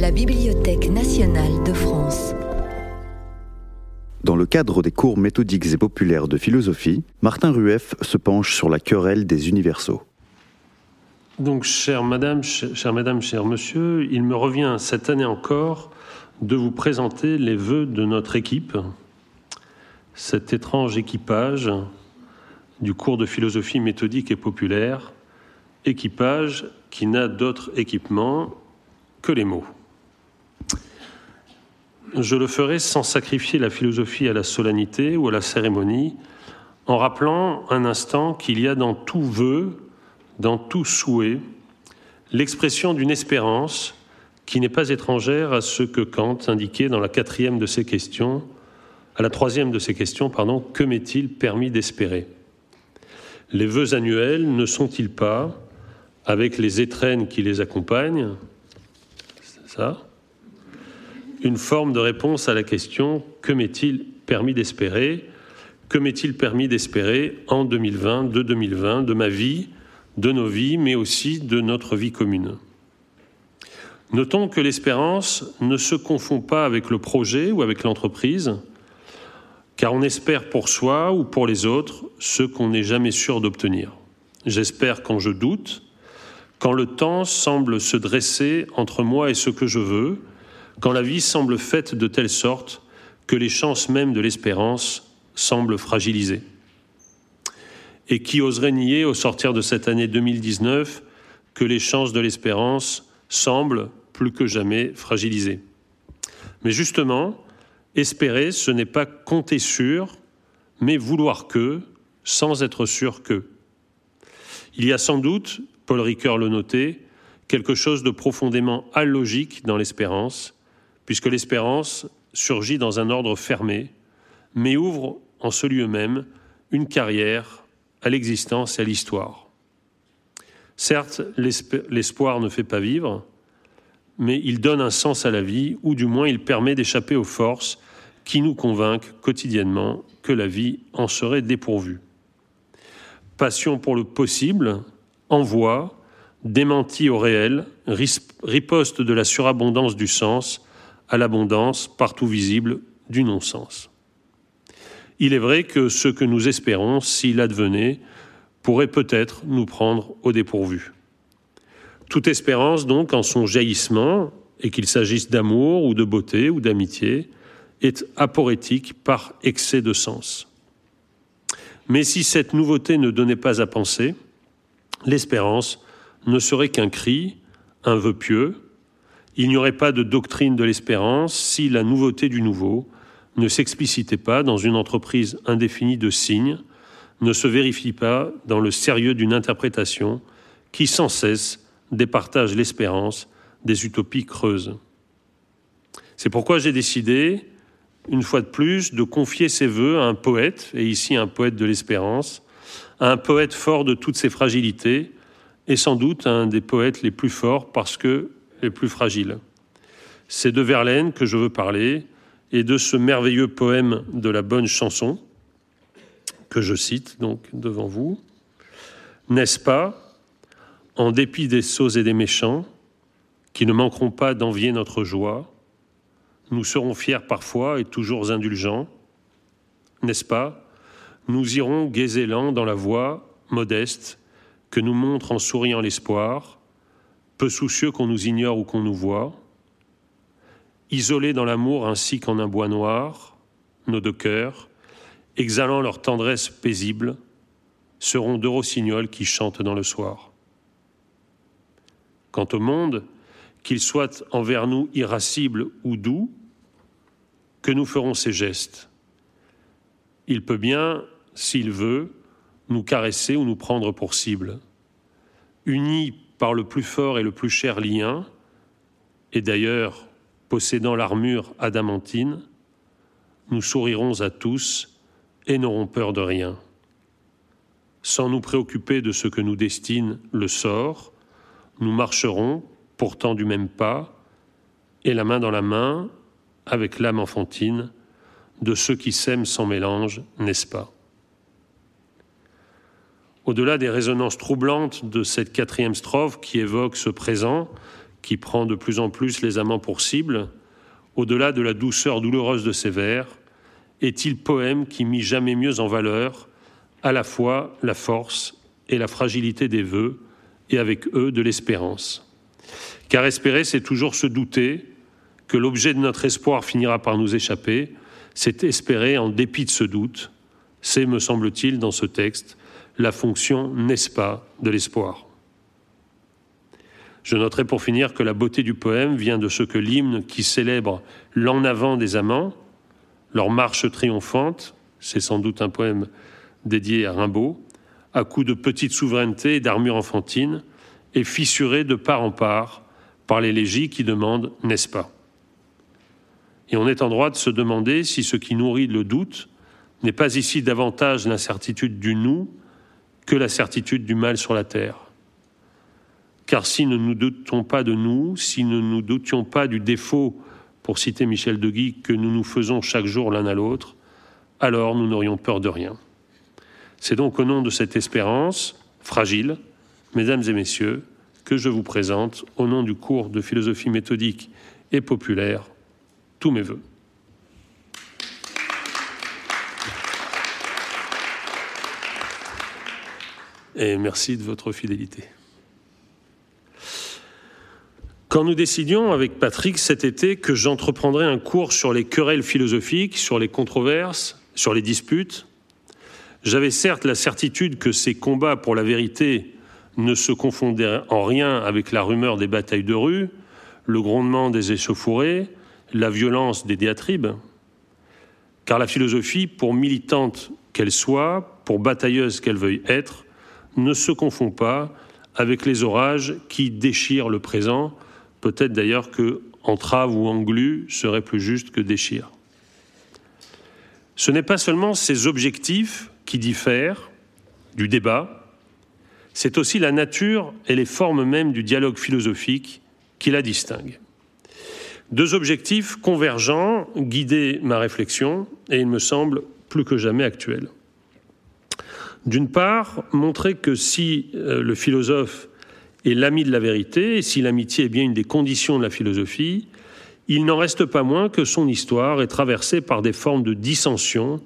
La Bibliothèque nationale de France. Dans le cadre des cours méthodiques et populaires de philosophie, Martin Rueff se penche sur la querelle des universaux. Donc, chère madame, chère madame, cher monsieur, il me revient cette année encore de vous présenter les vœux de notre équipe, cet étrange équipage du cours de philosophie méthodique et populaire, équipage qui n'a d'autre équipement que les mots. Je le ferai sans sacrifier la philosophie à la solennité ou à la cérémonie, en rappelant un instant qu'il y a dans tout vœu, dans tout souhait, l'expression d'une espérance qui n'est pas étrangère à ce que Kant indiquait dans la quatrième de ses questions, à la troisième de ses questions, pardon, que m'est-il permis d'espérer? Les vœux annuels ne sont-ils pas, avec les étrennes qui les accompagnent, ça? Une forme de réponse à la question que m'est-il permis d'espérer? Que m'est-il permis d'espérer en 2020, de 2020, de ma vie, de nos vies, mais aussi de notre vie commune? Notons que l'espérance ne se confond pas avec le projet ou avec l'entreprise, car on espère pour soi ou pour les autres ce qu'on n'est jamais sûr d'obtenir. J'espère quand je doute, quand le temps semble se dresser entre moi et ce que je veux, quand la vie semble faite de telle sorte que les chances mêmes de l'espérance semblent fragilisées. Et qui oserait nier au sortir de cette année 2019 que les chances de l'espérance semblent plus que jamais fragilisées Mais justement, espérer, ce n'est pas compter sur, mais vouloir que, sans être sûr que. Il y a sans doute, Paul Ricoeur le notait, quelque chose de profondément allogique dans l'espérance, puisque l'espérance surgit dans un ordre fermé, mais ouvre en ce lieu même une carrière à l'existence et à l'histoire. Certes, l'espoir ne fait pas vivre, mais il donne un sens à la vie, ou du moins il permet d'échapper aux forces qui nous convainquent quotidiennement que la vie en serait dépourvue. Passion pour le possible, envoi, démenti au réel, riposte de la surabondance du sens, à l'abondance partout visible du non-sens. Il est vrai que ce que nous espérons, s'il advenait, pourrait peut-être nous prendre au dépourvu. Toute espérance, donc, en son jaillissement, et qu'il s'agisse d'amour ou de beauté ou d'amitié, est aporétique par excès de sens. Mais si cette nouveauté ne donnait pas à penser, l'espérance ne serait qu'un cri, un vœu pieux, il n'y aurait pas de doctrine de l'espérance si la nouveauté du nouveau ne s'explicitait pas dans une entreprise indéfinie de signes, ne se vérifie pas dans le sérieux d'une interprétation qui sans cesse départage l'espérance des utopies creuses. C'est pourquoi j'ai décidé, une fois de plus, de confier ces voeux à un poète, et ici un poète de l'espérance, à un poète fort de toutes ses fragilités, et sans doute un des poètes les plus forts parce que les plus fragiles. C'est de Verlaine que je veux parler et de ce merveilleux poème de la bonne chanson que je cite donc devant vous. N'est-ce pas, en dépit des sots et des méchants, qui ne manqueront pas d'envier notre joie, nous serons fiers parfois et toujours indulgents, n'est-ce pas Nous irons gaisélant dans la voie modeste que nous montre en souriant l'espoir, peu soucieux qu'on nous ignore ou qu'on nous voit, isolés dans l'amour ainsi qu'en un bois noir, nos deux cœurs, exhalant leur tendresse paisible, seront deux rossignols qui chantent dans le soir. Quant au monde, qu'il soit envers nous irascible ou doux, que nous ferons ces gestes? Il peut bien, s'il veut, nous caresser ou nous prendre pour cible. Unis par le plus fort et le plus cher lien, et d'ailleurs possédant l'armure adamantine, nous sourirons à tous et n'aurons peur de rien. Sans nous préoccuper de ce que nous destine le sort, nous marcherons, pourtant du même pas, et la main dans la main, avec l'âme enfantine, de ceux qui s'aiment sans mélange, n'est-ce pas? Au-delà des résonances troublantes de cette quatrième strophe qui évoque ce présent, qui prend de plus en plus les amants pour cible, au-delà de la douceur douloureuse de ses vers, est-il poème qui mit jamais mieux en valeur à la fois la force et la fragilité des vœux, et avec eux de l'espérance? Car espérer, c'est toujours se douter que l'objet de notre espoir finira par nous échapper, c'est espérer en dépit de ce doute, c'est, me semble-t-il, dans ce texte, la fonction, n'est-ce pas, de l'espoir. Je noterai pour finir que la beauté du poème vient de ce que l'hymne qui célèbre l'en avant des amants, leur marche triomphante, c'est sans doute un poème dédié à Rimbaud, à coups de petite souveraineté et d'armure enfantine, est fissuré de part en part par les légis qui demandent n'est-ce pas Et on est en droit de se demander si ce qui nourrit le doute n'est pas ici davantage l'incertitude du nous que la certitude du mal sur la terre. Car si ne nous doutons pas de nous, si nous ne nous doutions pas du défaut, pour citer Michel de Guy, que nous nous faisons chaque jour l'un à l'autre, alors nous n'aurions peur de rien. C'est donc au nom de cette espérance fragile, mesdames et messieurs, que je vous présente, au nom du cours de philosophie méthodique et populaire, tous mes voeux. Et merci de votre fidélité. Quand nous décidions avec Patrick cet été que j'entreprendrais un cours sur les querelles philosophiques, sur les controverses, sur les disputes, j'avais certes la certitude que ces combats pour la vérité ne se confondaient en rien avec la rumeur des batailles de rue, le grondement des échauffourées, la violence des diatribes, car la philosophie, pour militante qu'elle soit, pour batailleuse qu'elle veuille être, ne se confond pas avec les orages qui déchirent le présent, peut-être d'ailleurs que entrave ou englu serait plus juste que déchire. Ce n'est pas seulement ces objectifs qui diffèrent du débat, c'est aussi la nature et les formes mêmes du dialogue philosophique qui la distinguent. Deux objectifs convergents guidaient ma réflexion et il me semble plus que jamais actuels. D'une part, montrer que si euh, le philosophe est l'ami de la vérité, et si l'amitié est bien une des conditions de la philosophie, il n'en reste pas moins que son histoire est traversée par des formes de dissension,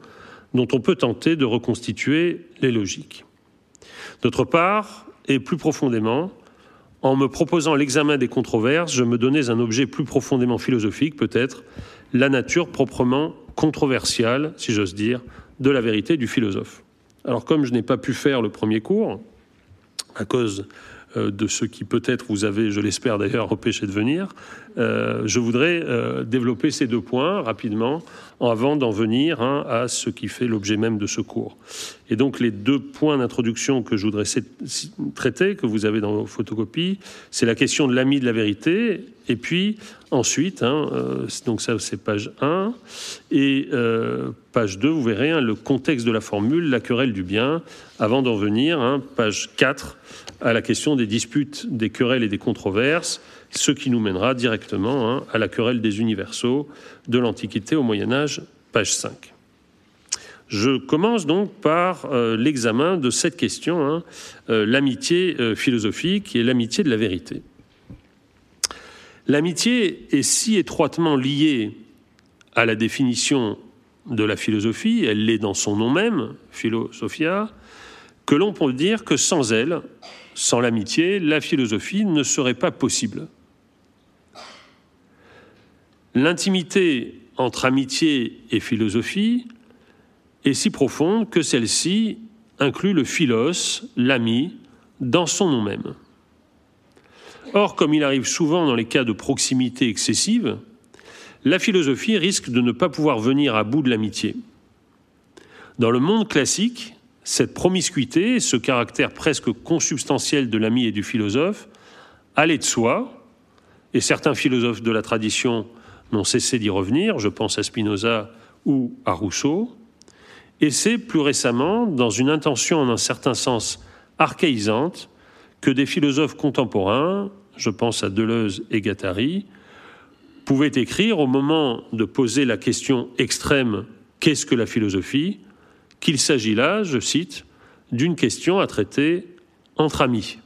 dont on peut tenter de reconstituer les logiques. D'autre part, et plus profondément, en me proposant l'examen des controverses, je me donnais un objet plus profondément philosophique, peut-être, la nature proprement controversiale, si j'ose dire, de la vérité du philosophe. Alors comme je n'ai pas pu faire le premier cours, à cause de ce qui peut-être vous avez, je l'espère d'ailleurs, empêché de venir, euh, je voudrais euh, développer ces deux points rapidement avant d'en venir hein, à ce qui fait l'objet même de ce cours. Et donc les deux points d'introduction que je voudrais traiter, que vous avez dans vos photocopies, c'est la question de l'ami de la vérité, et puis ensuite, hein, donc ça c'est page 1, et page 2, vous verrez hein, le contexte de la formule, la querelle du bien, avant d'en venir, page 4, à la question des disputes, des querelles et des controverses, ce qui nous mènera directement hein, à la querelle des universaux de l'Antiquité au Moyen Âge, page 5. Je commence donc par euh, l'examen de cette question, hein, euh, l'amitié euh, philosophique et l'amitié de la vérité. L'amitié est si étroitement liée à la définition de la philosophie, elle l'est dans son nom même, philosophia, que l'on peut dire que sans elle, sans l'amitié, la philosophie ne serait pas possible. L'intimité entre amitié et philosophie est si profonde que celle-ci inclut le philos, l'ami, dans son nom même. Or, comme il arrive souvent dans les cas de proximité excessive, la philosophie risque de ne pas pouvoir venir à bout de l'amitié. Dans le monde classique, cette promiscuité, ce caractère presque consubstantiel de l'ami et du philosophe, allait de soi, et certains philosophes de la tradition n'ont cessé d'y revenir, je pense à Spinoza ou à Rousseau, et c'est plus récemment, dans une intention en un certain sens archaïsante, que des philosophes contemporains, je pense à Deleuze et Guattari, pouvaient écrire au moment de poser la question extrême qu'est-ce que la philosophie? Qu'il s'agit là, je cite, d'une question à traiter entre amis.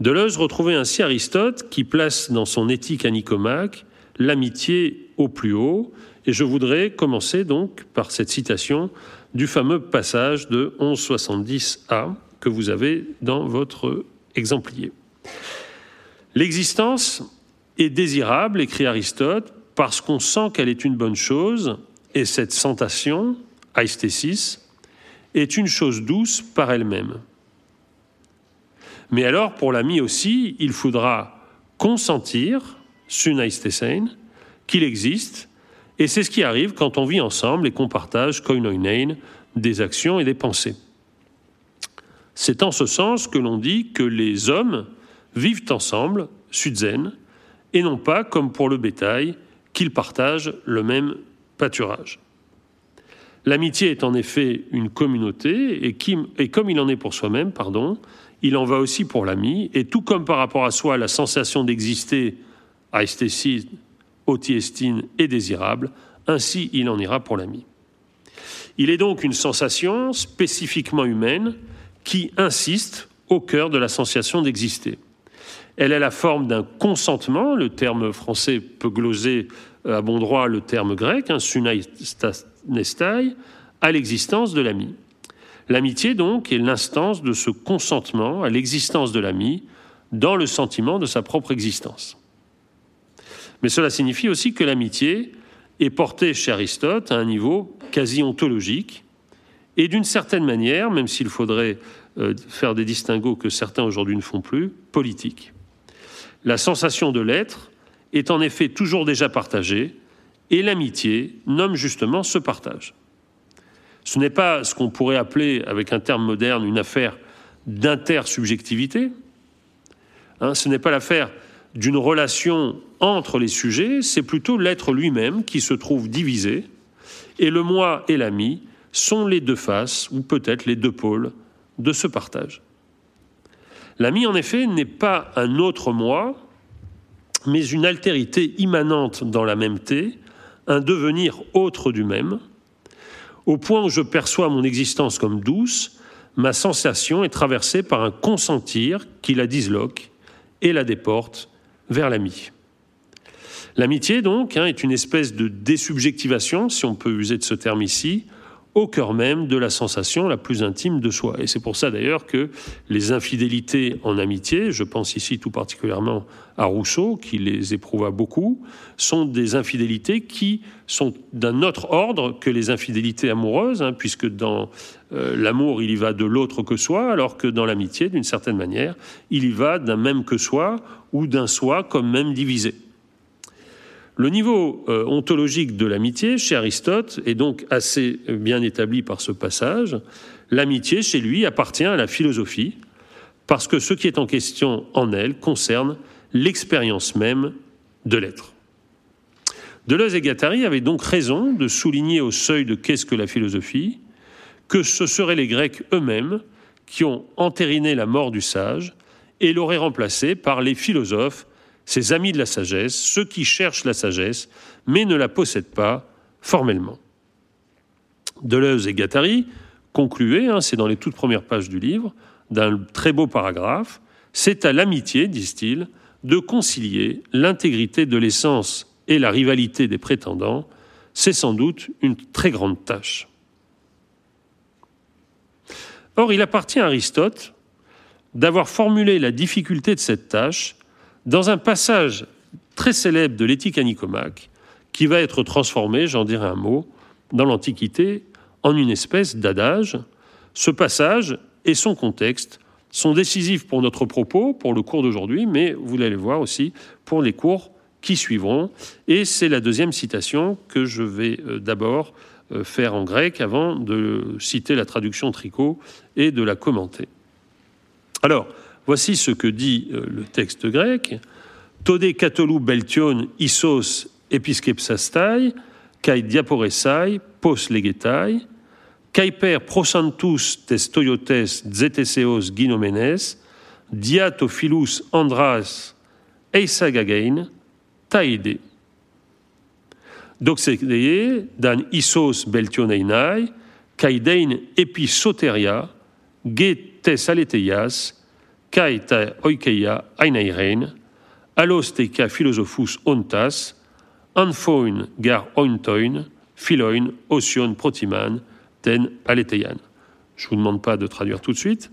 Deleuze retrouvait ainsi Aristote qui place dans son éthique à Nicomaque l'amitié au plus haut, et je voudrais commencer donc par cette citation du fameux passage de 1170a que vous avez dans votre exemplier. L'existence est désirable, écrit Aristote, parce qu'on sent qu'elle est une bonne chose, et cette sensation, est une chose douce par elle-même. Mais alors, pour l'ami aussi, il faudra consentir, sunaistesen, qu'il existe, et c'est ce qui arrive quand on vit ensemble et qu'on partage koinoinein, des actions et des pensées. C'est en ce sens que l'on dit que les hommes vivent ensemble, sudzen, et non pas comme pour le bétail, qu'ils partagent le même pâturage. L'amitié est en effet une communauté, et, et comme il en est pour soi-même, pardon, il en va aussi pour l'ami, et tout comme par rapport à soi, la sensation d'exister, aesthésie, otiestine est désirable, ainsi il en ira pour l'ami. Il est donc une sensation spécifiquement humaine qui insiste au cœur de la sensation d'exister. Elle a la forme d'un consentement, le terme français peut gloser à bon droit le terme grec, un hein, à l'existence de l'ami. L'amitié, donc, est l'instance de ce consentement à l'existence de l'ami dans le sentiment de sa propre existence. Mais cela signifie aussi que l'amitié est portée chez Aristote à un niveau quasi ontologique, et d'une certaine manière, même s'il faudrait euh, faire des distinguos que certains aujourd'hui ne font plus, politique. La sensation de l'être est en effet toujours déjà partagée, et l'amitié nomme justement ce partage. Ce n'est pas ce qu'on pourrait appeler, avec un terme moderne, une affaire d'intersubjectivité. Hein, ce n'est pas l'affaire d'une relation entre les sujets, c'est plutôt l'être lui-même qui se trouve divisé, et le moi et l'ami sont les deux faces, ou peut-être les deux pôles, de ce partage. L'ami, en effet, n'est pas un autre moi, mais une altérité immanente dans la mêmeté, un devenir autre du même. Au point où je perçois mon existence comme douce, ma sensation est traversée par un consentir qui la disloque et la déporte vers l'ami. L'amitié, donc, hein, est une espèce de désubjectivation, si on peut user de ce terme ici, au cœur même de la sensation la plus intime de soi. Et c'est pour ça d'ailleurs que les infidélités en amitié, je pense ici tout particulièrement à Rousseau, qui les éprouva beaucoup, sont des infidélités qui sont d'un autre ordre que les infidélités amoureuses, hein, puisque dans euh, l'amour, il y va de l'autre que soi, alors que dans l'amitié, d'une certaine manière, il y va d'un même que soi ou d'un soi comme même divisé. Le niveau euh, ontologique de l'amitié chez Aristote est donc assez bien établi par ce passage. L'amitié, chez lui, appartient à la philosophie, parce que ce qui est en question en elle concerne l'expérience même de l'être. Deleuze et Guattari avaient donc raison de souligner au seuil de qu'est-ce que la philosophie que ce seraient les Grecs eux-mêmes qui ont entériné la mort du sage et l'auraient remplacé par les philosophes ses amis de la sagesse, ceux qui cherchent la sagesse, mais ne la possèdent pas formellement. Deleuze et Gattari concluaient, hein, c'est dans les toutes premières pages du livre, d'un très beau paragraphe, c'est à l'amitié, disent-ils, de concilier l'intégrité de l'essence et la rivalité des prétendants, c'est sans doute une très grande tâche. Or, il appartient à Aristote d'avoir formulé la difficulté de cette tâche dans un passage très célèbre de l'éthique à Nicomaque, qui va être transformé, j'en dirai un mot, dans l'Antiquité en une espèce d'adage. Ce passage et son contexte sont décisifs pour notre propos, pour le cours d'aujourd'hui, mais vous allez voir aussi pour les cours qui suivront. Et c'est la deuxième citation que je vais euh, d'abord euh, faire en grec avant de citer la traduction tricot et de la commenter. Alors, Voici ce que dit euh, le texte grec. Tode katolou beltion isos episkepsastai, kai diaporesai, pos legetai, kai per prosantus tes toyotes zeteseos ginomenes, diatophilus andras eisagagein, taide. Doxedeie dan isos beltioneinai, kai dein episoteria, ge tes aleteias, ta oikeia ainairein, alos teika philosophus ontas, anfoin gar ointoin, philoin, osion protiman, ten aleteian. Je ne vous demande pas de traduire tout de suite,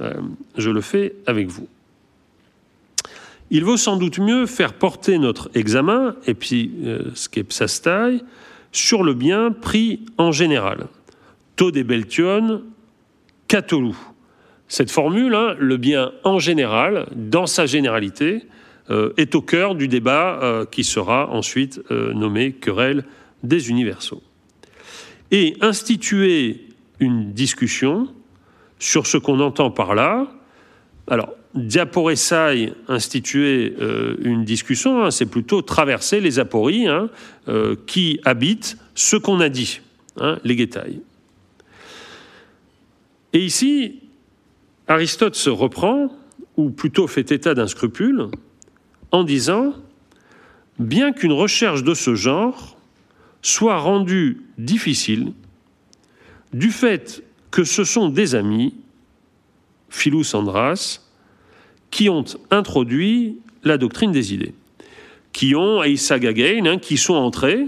euh, je le fais avec vous. Il vaut sans doute mieux faire porter notre examen, et puis euh, ce qui est sur le bien pris en général. Taux des beltion, catolou. Cette formule, hein, le bien en général, dans sa généralité, euh, est au cœur du débat euh, qui sera ensuite euh, nommé querelle des universaux. Et instituer une discussion sur ce qu'on entend par là. Alors, diaporesai, instituer une discussion, hein, c'est plutôt traverser les apories hein, qui habitent ce qu'on a dit, les guétailles. Et ici, Aristote se reprend, ou plutôt fait état d'un scrupule, en disant Bien qu'une recherche de ce genre soit rendue difficile, du fait que ce sont des amis, Philus Andras, qui ont introduit la doctrine des idées, qui ont, Aïsagagain, hein, qui sont entrés,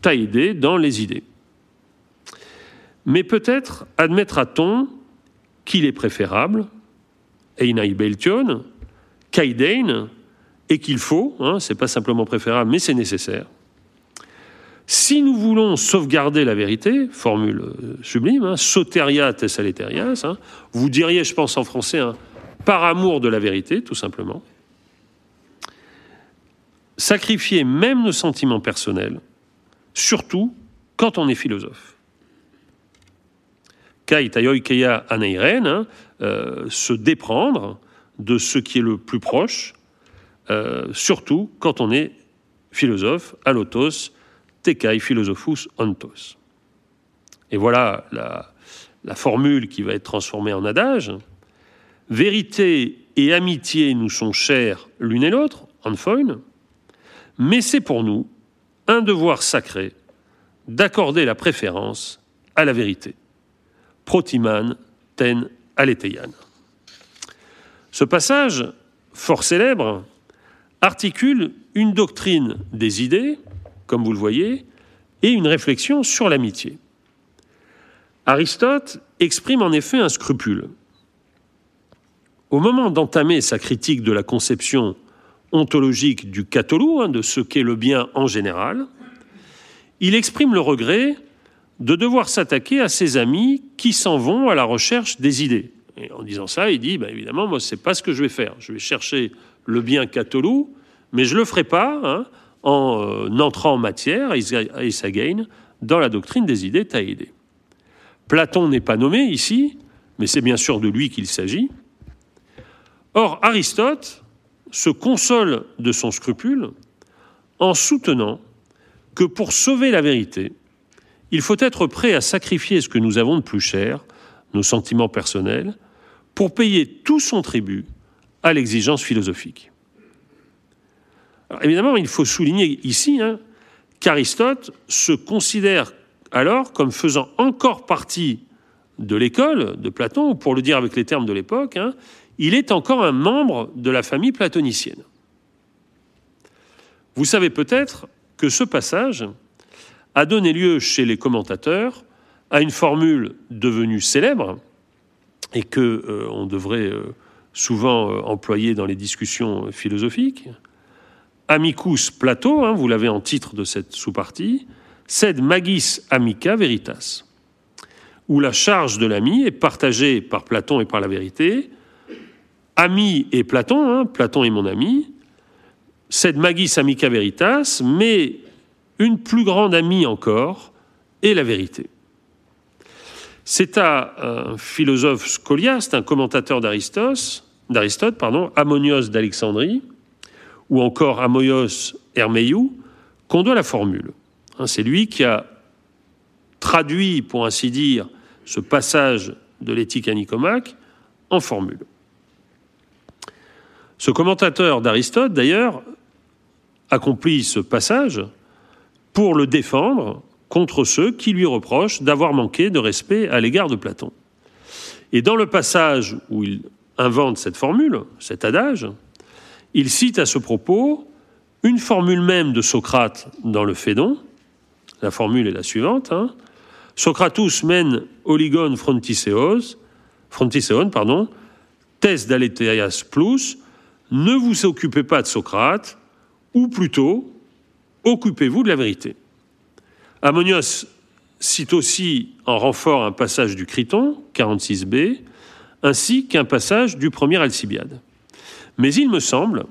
taïdés, dans les idées. Mais peut-être admettra-t-on qu'il est préférable, Einai Beltion, Kaidein, et qu'il faut, hein, c'est pas simplement préférable, mais c'est nécessaire. Si nous voulons sauvegarder la vérité, formule euh, sublime, hein, soteria tessaleterias, hein, vous diriez, je pense en français, hein, par amour de la vérité, tout simplement, sacrifier même nos sentiments personnels, surtout quand on est philosophe. Hein, euh, se déprendre de ce qui est le plus proche, euh, surtout quand on est philosophe, alotos, tekai philosophus ontos. Et voilà la, formule qui va être transformée en adage. Vérité et amitié nous sont chers l'une et l'autre, anfoin, mais c'est pour nous un devoir sacré d'accorder la préférence à la vérité. Protiman ten aleteian. Ce passage, fort célèbre, articule une doctrine des idées, comme vous le voyez, et une réflexion sur l'amitié. Aristote exprime en effet un scrupule. Au moment d'entamer sa critique de la conception ontologique du catholou, hein, de ce qu'est le bien en général, il exprime le regret de devoir s'attaquer à ses amis qui s'en vont à la recherche des idées. En disant ça, il dit, ben évidemment, moi, c'est pas ce que je vais faire. Je vais chercher le bien catholou, mais je le ferai pas hein, en euh, entrant en matière, Isagain, dans la doctrine des idées taïdées. Platon n'est pas nommé ici, mais c'est bien sûr de lui qu'il s'agit. Or, Aristote se console de son scrupule en soutenant que pour sauver la vérité, il faut être prêt à sacrifier ce que nous avons de plus cher, nos sentiments personnels, pour payer tout son tribut à l'exigence philosophique. évidemment, il faut souligner ici hein, qu'Aristote se considère alors comme faisant encore partie de l'école de Platon, ou pour le dire avec les termes de l'époque, hein, il est encore un membre de la famille platonicienne. Vous savez peut-être que ce passage a donné lieu chez les commentateurs à une formule devenue célèbre et que euh, devrait euh, souvent euh, employer dans les discussions philosophiques. Amicus Plato, hein, vous l'avez en titre de cette sous-partie, sed magis amica veritas, où la charge de l'ami est partagée par Platon et par la vérité. Ami et Platon, hein, Platon est mon ami, sed magis amica veritas, mais une plus grande amie encore est la vérité. C'est à un philosophe scoliaste, un commentateur d'Aristote, Ammonios d'Alexandrie, ou encore Amoios Hermeiou, qu'on doit la formule. Hein, c'est lui qui a traduit, pour ainsi dire, ce passage de l'éthique à Nicomaque en formule. Ce commentateur d'Aristote, d'ailleurs, accomplit ce passage pour le défendre contre ceux qui lui reprochent d'avoir manqué de respect à l'égard de Platon. Et dans le passage où il invente cette formule, cet adage, il cite à ce propos une formule même de Socrate dans le Phédon. La formule est la suivante. Hein. Socratus men oligon frontiseos, frontiseon, pardon, tes d'aletheas plus, ne vous occupez pas de Socrate, ou plutôt, occupez-vous de la vérité. Ammonios cite aussi en renfort un passage du Criton, 46b, ainsi qu'un passage du premier Alcibiade. Mais il me semble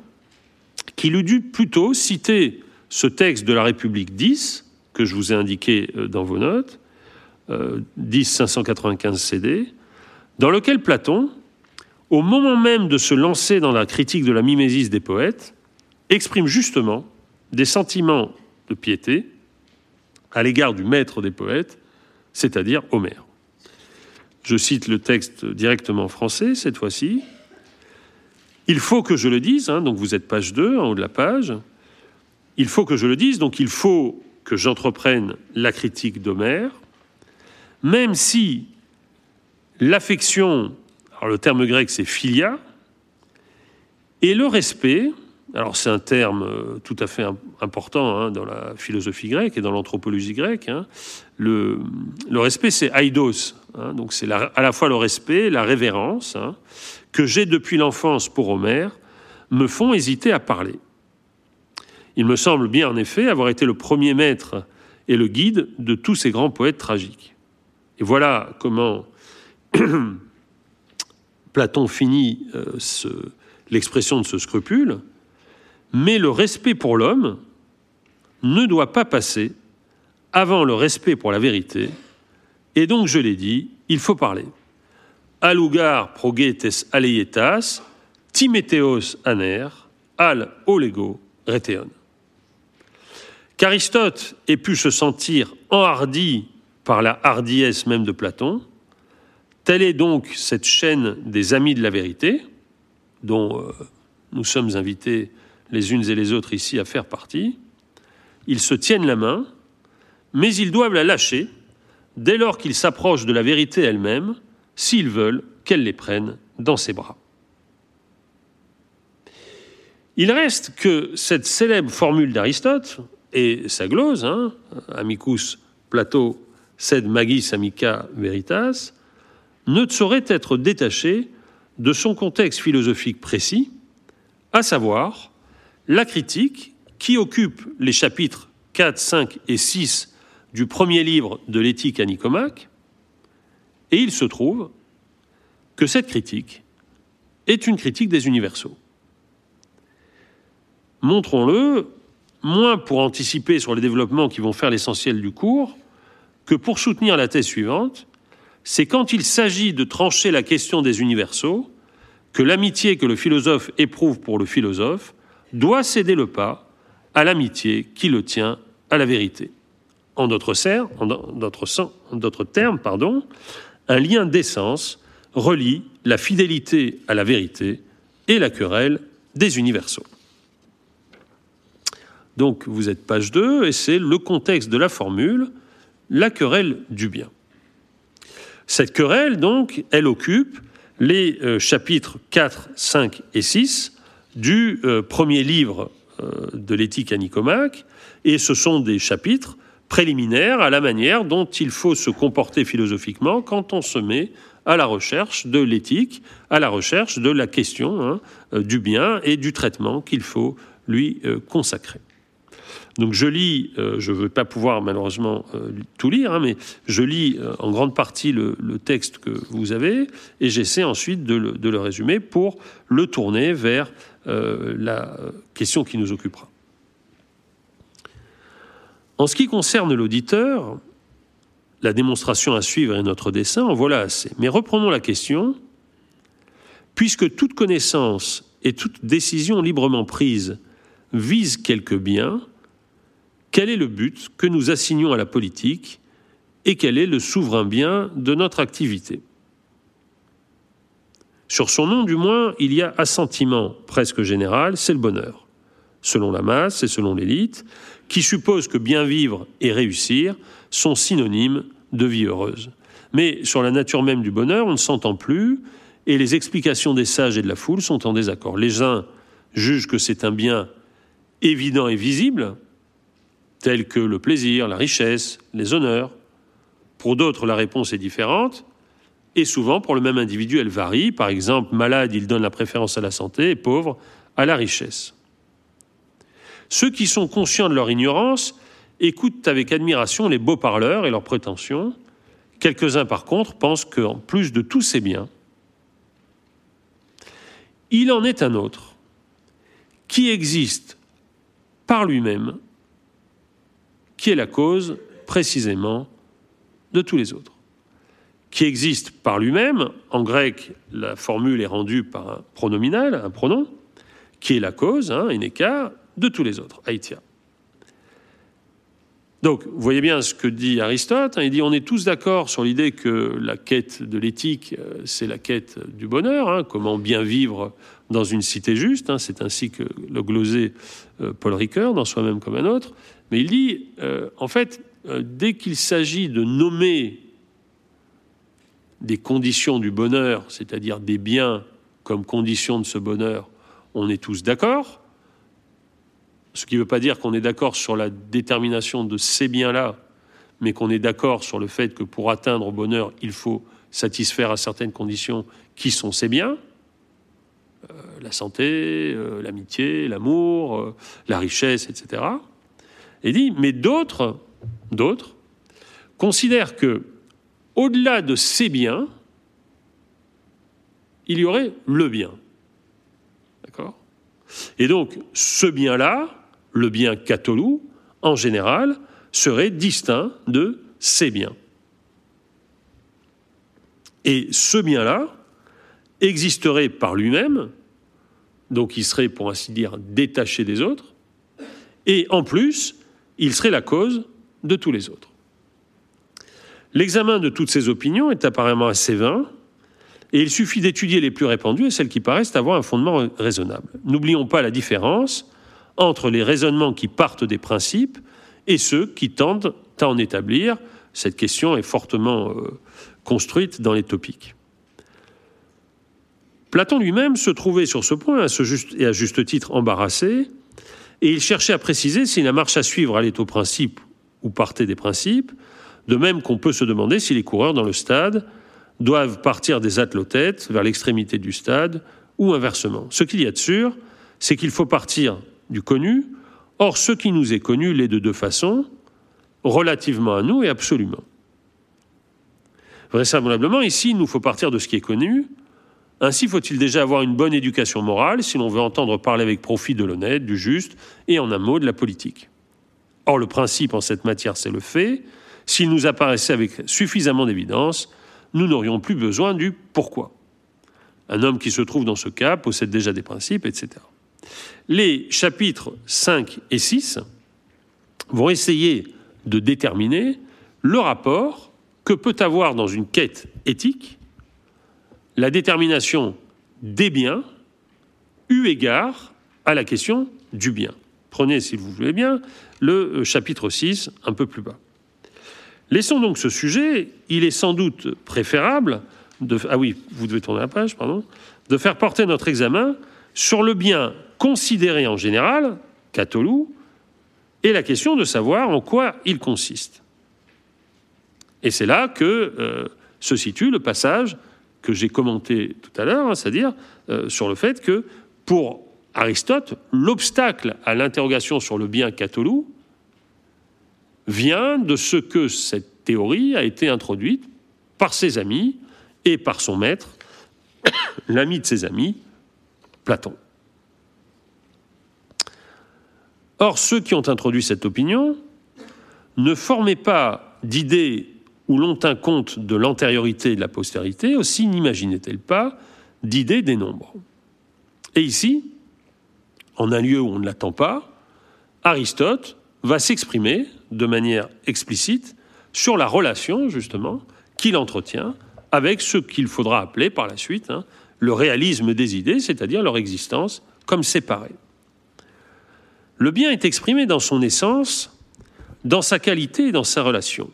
qu'il eût dû plutôt citer ce texte de la République 10, que je vous ai indiqué euh, dans vos notes, 10 595 CD, dans lequel Platon, au moment même de se lancer dans la critique de la mimésis des poètes, exprime justement des sentiments de piété à l'égard du maître des poètes, c'est-à-dire Homère. Je cite le texte directement français cette fois-ci. Il faut que je le dise, hein, donc vous êtes page 2 en haut de la page. Il faut que je le dise, donc il faut que j'entreprenne la critique d'Homère, même si l'affection, alors le terme grec c'est philia, et le respect, alors c'est un terme euh, tout à fait important hein, dans la philosophie grecque et dans l'anthropologie grecque, hein, le, respect c'est aidos, hein, donc c'est à la fois le respect, la révérence, que j'ai depuis l'enfance pour Homère, me font hésiter à parler. Il me semble bien en effet avoir été le premier maître et le guide de tous ces grands poètes tragiques. Et voilà comment Platon finit euh, l'expression de ce scrupule, mais le respect pour l'homme ne doit pas passer avant le respect pour la vérité, et donc je l'ai dit, il faut parler. Alugar progetes aleietas, timétéos aner, al olego reteon. Qu'Aristote ait pu se sentir enhardi par la hardiesse même de Platon, telle est donc cette chaîne des amis de la vérité, dont euh, nous sommes invités les unes et les autres ici à faire partie. Ils se tiennent la main, mais ils doivent la lâcher dès lors qu'ils s'approchent de la vérité elle-même, s'ils veulent qu'elle les prenne dans ses bras. Il reste que cette célèbre formule d'Aristote, et sa glose, hein, amicus Plato sed magis amica veritas, ne saurait être détachée de son contexte philosophique précis, à savoir la critique qui occupe les chapitres 4, 5 et 6 du premier livre de l'éthique à Nicomaque, et il se trouve que cette critique est une critique des universaux. Montrons-le, moins pour anticiper sur les développements qui vont faire l'essentiel du cours, que pour soutenir la thèse suivante, c'est quand il s'agit de trancher la question des universaux que l'amitié que le philosophe éprouve pour le philosophe doit céder le pas à l'amitié qui le tient à la vérité. En d'autres termes, un lien d'essence relie la fidélité à la vérité et la querelle des universaux. Donc vous êtes page 2 et c'est le contexte de la formule, la querelle du bien. Cette querelle, donc, elle occupe les euh, chapitres 4, 5 et 6 du euh, premier livre euh, de l'éthique à Nicomaque, et ce sont des chapitres préliminaires à la manière dont il faut se comporter philosophiquement quand on se met à la recherche de l'éthique, à la recherche de la question hein, du bien et du traitement qu'il faut lui consacrer. Donc je lis, euh, je ne veux pas pouvoir malheureusement euh, tout lire, hein, mais je lis euh, en grande partie le, texte que vous avez et j'essaie ensuite de le, résumer pour le tourner vers la question qui nous occupera. En ce qui concerne l'auditeur, la démonstration à suivre est notre dessin, en voilà assez. Mais reprenons la question. Puisque toute connaissance et toute décision librement prise vise quelque bien, quel est le but que nous assignons à la politique et quel est le souverain bien de notre activité? Sur son nom, du moins, il y a assentiment presque général, c'est le bonheur, selon la masse et selon l'élite, qui suppose que bien vivre et réussir sont synonymes de vie heureuse. Mais sur la nature même du bonheur, on ne s'entend plus, et les explications des sages et de la foule sont en désaccord. Les uns jugent que c'est un bien évident et visible, tel que le plaisir, la richesse, les honneurs. Pour d'autres, la réponse est différente, et souvent, pour le même individu, elle varie. Par exemple, malade, il donne la préférence à la santé, pauvre, à la richesse. Ceux qui sont conscients de leur ignorance écoutent avec admiration les beaux parleurs et leurs prétentions. Quelques-uns, par contre, pensent qu'en plus de tous ces biens, il en est un autre qui existe par lui-même, qui est la cause précisément de tous les autres. Qui existe par lui-même, en grec, la formule est rendue par un pronominal, un pronom, qui est la cause, hein, écart, de tous les autres, Haïtia. Donc, vous voyez bien ce que dit Aristote. Hein, il dit on est tous d'accord sur l'idée que la quête de l'éthique, euh, c'est la quête du bonheur, hein, comment bien vivre dans une cité juste. Hein, c'est ainsi que le glosé euh, Paul Ricoeur, dans Soi-même comme un autre. Mais il dit, euh, en fait, dès qu'il s'agit de nommer des conditions du bonheur, c'est-à-dire des biens comme condition de ce bonheur, on est tous d'accord. Ce qui ne veut pas dire qu'on est d'accord sur la détermination de ces biens-là, mais qu'on est d'accord sur le fait que pour atteindre au bonheur, il faut satisfaire à certaines conditions qui sont ces biens. Euh, la santé, euh, l'amitié, l'amour, euh, la richesse, etc. Et dit, mais d'autres, d'autres, considèrent que, au-delà de ces biens, il y aurait le bien. D'accord? Et donc, ce bien-là, le bien catholou, en général, serait distinct de ces biens. Et ce bien-là existerait par lui-même, donc il serait, pour ainsi dire, détaché des autres, et en plus, il serait la cause de tous les autres. L'examen de toutes ces opinions est apparemment assez vain, et il suffit d'étudier les plus répandues et celles qui paraissent avoir un fondement raisonnable. N'oublions pas la différence entre les raisonnements qui partent des principes et ceux qui tendent à en établir. Cette question est fortement euh, construite dans les topiques. Platon lui-même se trouvait sur ce point, et à juste titre embarrassé, et il cherchait à préciser si la marche à suivre allait au principe ou partait des principes, de même qu'on peut se demander si les coureurs dans le stade doivent partir des athlètes vers l'extrémité du stade ou inversement. Ce qu'il y a de sûr, c'est qu'il faut partir du connu. Or, ce qui nous est connu l'est de deux façons, relativement à nous et absolument. Vraisemblablement, ici, il nous faut partir de ce qui est connu. Ainsi faut-il déjà avoir une bonne éducation morale si l'on veut entendre parler avec profit de l'honnête, du juste et en un mot de la politique. Or, le principe en cette matière, c'est le fait. S'il nous apparaissait avec suffisamment d'évidence, nous n'aurions plus besoin du pourquoi. Un homme qui se trouve dans ce cas possède déjà des principes, etc. Les chapitres 5 et 6 vont essayer de déterminer le rapport que peut avoir dans une quête éthique la détermination des biens eu égard à la question du bien. Prenez, si vous voulez bien, le chapitre 6 un peu plus bas. Laissons donc ce sujet, il est sans doute préférable de, faire porter notre examen sur le bien considéré en général, catolou, et la question de savoir en quoi il consiste. Et c'est là que euh, se situe le passage que j'ai commenté tout à l'heure, hein, c'est-à-dire euh, sur le fait que pour Aristote, l'obstacle à l'interrogation sur le bien catolou vient de ce que cette théorie a été introduite par ses amis et par son maître, l'ami de ses amis, Platon. Or, ceux qui ont introduit cette opinion ne formaient pas d'idées où l'on tint compte de l'antériorité et de la postérité, aussi n'imaginaient-elles pas d'idées des nombres. Et ici, en un lieu où on ne l'attend pas, Aristote va s'exprimer de manière explicite sur la relation, justement, qu'il entretient avec ce qu'il faudra appeler par la suite hein, le réalisme des idées, c'est-à-dire leur existence comme séparées. Le bien est exprimé dans son essence, dans sa qualité et dans sa relation.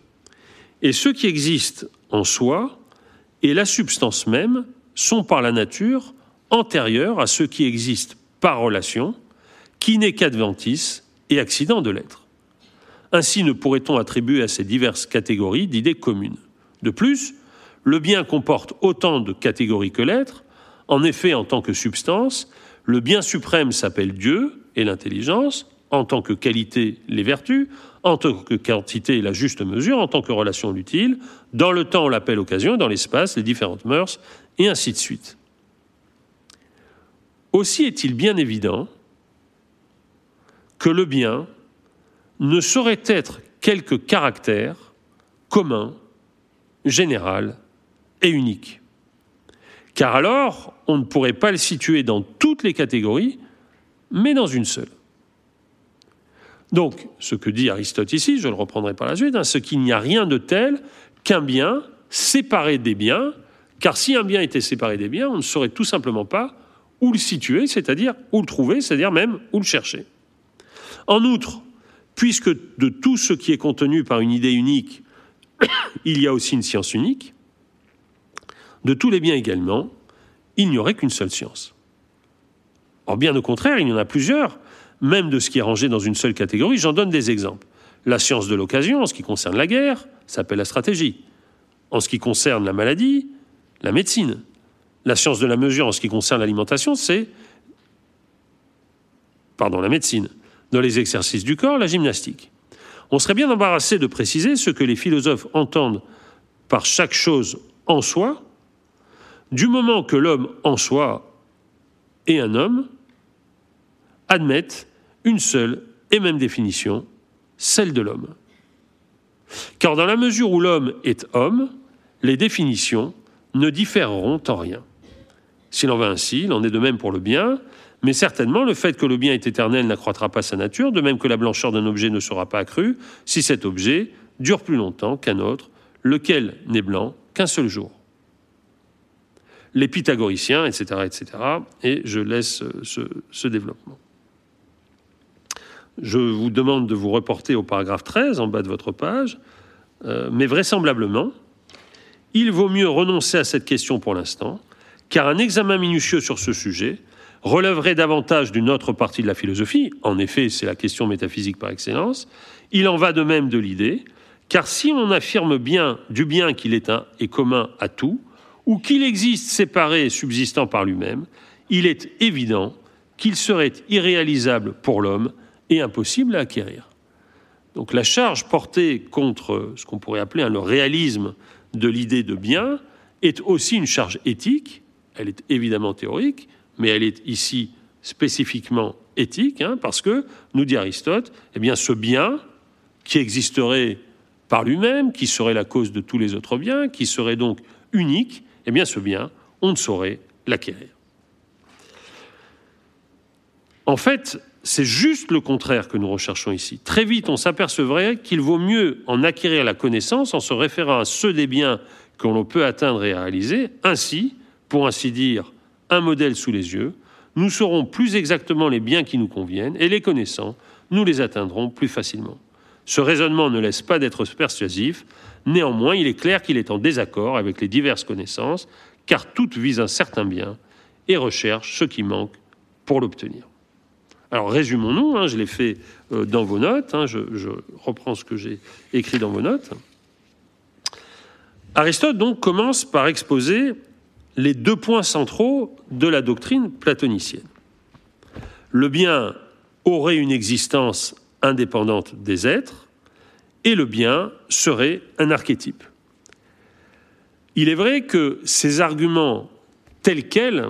Et ce qui existe en soi est la substance même sont par la nature antérieurs à ceux qui existent par relation, qui n'est qu'adventice et accident de l'être. Ainsi ne pourrait-on attribuer à ces diverses catégories d'idées communes. De plus, le bien comporte autant de catégories que l'être. En effet, en tant que substance, le bien suprême s'appelle Dieu et l'intelligence, en tant que qualité, les vertus, en tant que quantité, la juste mesure, en tant que relation, l'utile, dans le temps, on l'appelle occasion, dans l'espace, les différentes mœurs, et ainsi de suite. Aussi est-il bien évident que le bien ne saurait être quelque caractère commun, général et unique. Car alors, on ne pourrait pas le situer dans toutes les catégories, mais dans une seule. Donc, ce que dit Aristote ici, je le reprendrai par la suite, hein, ce qu'il n'y a rien de tel qu'un bien séparé des biens, car si un bien était séparé des biens, on ne saurait tout simplement pas où le situer, c'est-à-dire où le trouver, c'est-à-dire même où le chercher. En outre, puisque de tout ce qui est contenu par une idée unique, il y a aussi une science unique, de tous les biens également, il n'y aurait qu'une seule science. Or, bien au contraire, il y en a plusieurs, même de ce qui est rangé dans une seule catégorie. J'en donne des exemples. La science de l'occasion, en ce qui concerne la guerre, s'appelle la stratégie. En ce qui concerne la maladie, la médecine. La science de la mesure, en ce qui concerne l'alimentation, c'est pardon, la médecine dans les exercices du corps, la gymnastique. On serait bien embarrassé de préciser ce que les philosophes entendent par chaque chose en soi, du moment que l'homme en soi et un homme admettent une seule et même définition, celle de l'homme. Car dans la mesure où l'homme est homme, les définitions ne différeront en rien. S'il en va ainsi, il en est de même pour le bien, mais certainement, le fait que le bien est éternel n'accroîtra pas sa nature, de même que la blancheur d'un objet ne sera pas accrue si cet objet dure plus longtemps qu'un autre, lequel n'est blanc qu'un seul jour. Les pythagoriciens, etc., etc., et je laisse ce, développement. Je vous demande de vous reporter au paragraphe 13 en bas de votre page, euh, mais vraisemblablement, il vaut mieux renoncer à cette question pour l'instant, car un examen minutieux sur ce sujet relèverait davantage d'une autre partie de la philosophie, en effet c'est la question métaphysique par excellence, il en va de même de l'idée, car si on affirme bien du bien qu'il est un et commun à tout, ou qu'il existe séparé et subsistant par lui-même, il est évident qu'il serait irréalisable pour l'homme et impossible à acquérir. Donc la charge portée contre ce qu'on pourrait appeler le réalisme de l'idée de bien est aussi une charge éthique, elle est évidemment théorique, mais elle est ici spécifiquement éthique, hein, parce que, nous dit Aristote, eh bien, ce bien qui existerait par lui-même, qui serait la cause de tous les autres biens, qui serait donc unique, eh bien, ce bien, on ne saurait l'acquérir. En fait, c'est juste le contraire que nous recherchons ici. Très vite, on s'apercevrait qu'il vaut mieux en acquérir la connaissance en se référant à ceux des biens que l'on peut atteindre et réaliser. Ainsi, pour ainsi dire, un modèle sous les yeux, nous saurons plus exactement les biens qui nous conviennent et les connaissant, nous les atteindrons plus facilement. Ce raisonnement ne laisse pas d'être persuasif, néanmoins il est clair qu'il est en désaccord avec les diverses connaissances, car toutes visent un certain bien et recherchent ce qui manque pour l'obtenir. Alors résumons-nous, hein, je l'ai fait euh, dans vos notes, hein, je, je reprends ce que j'ai écrit dans vos notes. Aristote donc commence par exposer les deux points centraux de la doctrine platonicienne. Le bien aurait une existence indépendante des êtres et le bien serait un archétype. Il est vrai que ces arguments tels quels,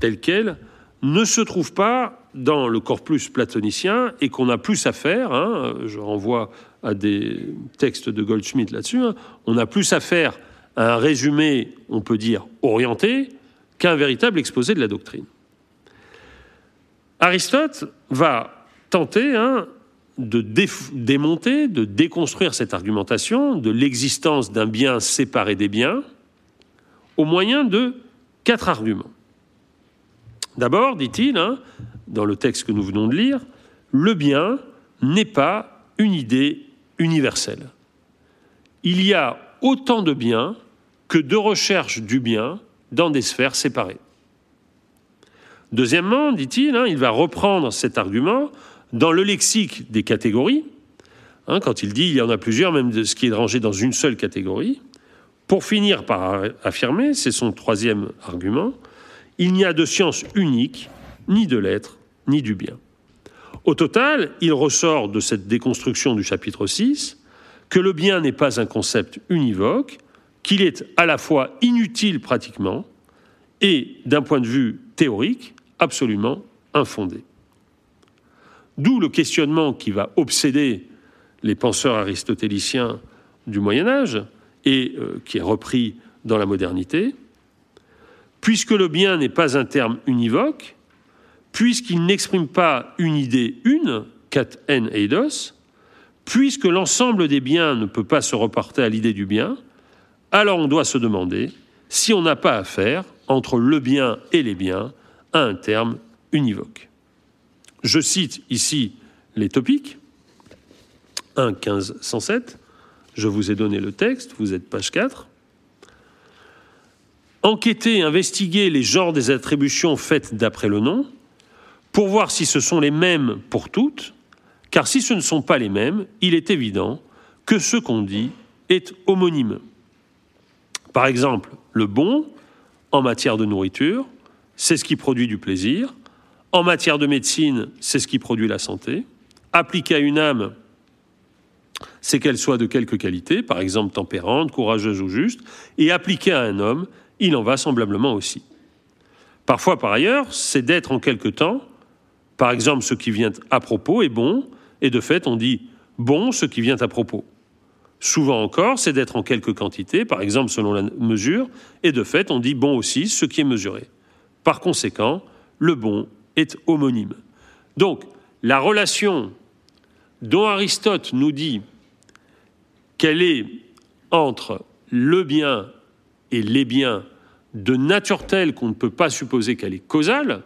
tels quels ne se trouvent pas dans le corpus platonicien et qu'on a plus à faire, hein, je renvoie à des textes de Goldschmidt là-dessus, hein, on a plus à faire un résumé, on peut dire, orienté, qu'un véritable exposé de la doctrine. Aristote va tenter hein, de démonter, de déconstruire cette argumentation de l'existence d'un bien séparé des biens au moyen de quatre arguments. D'abord, dit-il, hein, dans le texte que nous venons de lire, le bien n'est pas une idée universelle. Il y a autant de biens que de recherche du bien dans des sphères séparées. Deuxièmement, dit-il, hein, il va reprendre cet argument dans le lexique des catégories, hein, quand il dit il y en a plusieurs, même de ce qui est rangé dans une seule catégorie, pour finir par affirmer, c'est son troisième argument, il n'y a de science unique, ni de l'être, ni du bien. Au total, il ressort de cette déconstruction du chapitre 6 que le bien n'est pas un concept univoque, qu'il est à la fois inutile pratiquement et, d'un point de vue théorique, absolument infondé. D'où le questionnement qui va obséder les penseurs aristotéliciens du Moyen Âge et euh, qui est repris dans la modernité. Puisque le bien n'est pas un terme univoque, puisqu'il n'exprime pas une idée une, cat en eidos, puisque l'ensemble des biens ne peut pas se reporter à l'idée du bien, alors on doit se demander si on n'a pas affaire, entre le bien et les biens, à un terme univoque. Je cite ici les topiques 1, 15, 107. Je vous ai donné le texte, vous êtes page 4. Enquêter, investiguer les genres des attributions faites d'après le nom, pour voir si ce sont les mêmes pour toutes, car si ce ne sont pas les mêmes, il est évident que ce qu'on dit est homonyme. Par exemple, le bon, en matière de nourriture, c'est ce qui produit du plaisir, en matière de médecine, c'est ce qui produit la santé. Appliqué à une âme, c'est qu'elle soit de quelque qualité, par exemple tempérante, courageuse ou juste, et appliqué à un homme, il en va semblablement aussi. Parfois, par ailleurs, c'est d'être en quelque temps, par exemple ce qui vient à propos est bon, et de fait on dit bon ce qui vient à propos. Souvent encore, c'est d'être en quelque quantité, par exemple selon la mesure, et de fait on dit bon aussi ce qui est mesuré. Par conséquent, le bon est homonyme. Donc, la relation dont Aristote nous dit qu'elle est entre le bien et les biens de nature telle qu'on ne peut pas supposer qu'elle est causale,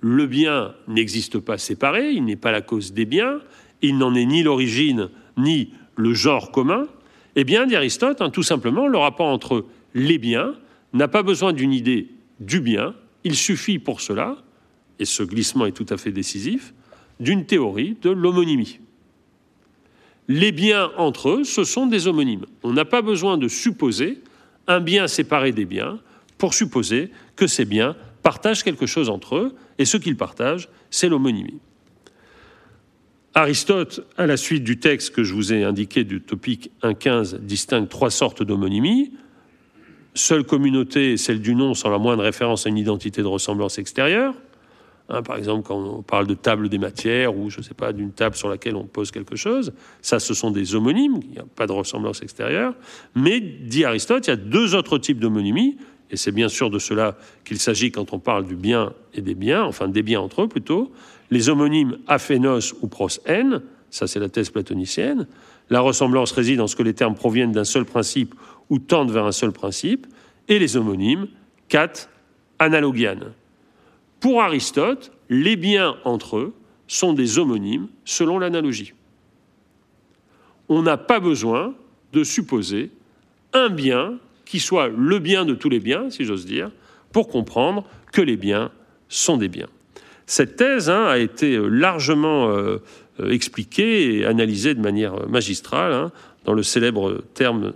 le bien n'existe pas séparé, il n'est pas la cause des biens, il n'en est ni l'origine ni le genre commun, eh bien, dit Aristote, hein, tout simplement, le rapport entre les biens n'a pas besoin d'une idée du bien, il suffit pour cela et ce glissement est tout à fait décisif, d'une théorie de l'homonymie. Les biens entre eux, ce sont des homonymes. On n'a pas besoin de supposer un bien séparé des biens pour supposer que ces biens partagent quelque chose entre eux, et ce qu'ils partagent, c'est l'homonymie. Aristote, à la suite du texte que je vous ai indiqué du topique 1.15, distingue trois sortes d'homonymie. Seule communauté, celle du nom sans la moindre référence à une identité de ressemblance extérieure. Hein, par exemple, quand on parle de table des matières ou, je ne sais pas, d'une table sur laquelle on pose quelque chose, ça, ce sont des homonymes, il n'y a pas de ressemblance extérieure. Mais, dit Aristote, il y a deux autres types d'homonymies, et c'est bien sûr de cela qu'il s'agit quand on parle du bien et des biens, enfin des biens entre eux plutôt. Les homonymes aphénos ou pros n, ça c'est la thèse platonicienne. La ressemblance réside en ce que les termes proviennent d'un seul principe ou tendent vers un seul principe. Et les homonymes, kat, analogianes. Pour Aristote, les biens entre eux sont des homonymes selon l'analogie. On n'a pas besoin de supposer un bien qui soit le bien de tous les biens, si j'ose dire, pour comprendre que les biens sont des biens. Cette thèse hein, a été largement euh, euh, expliquée et analysée de manière magistrale hein, dans le célèbre terme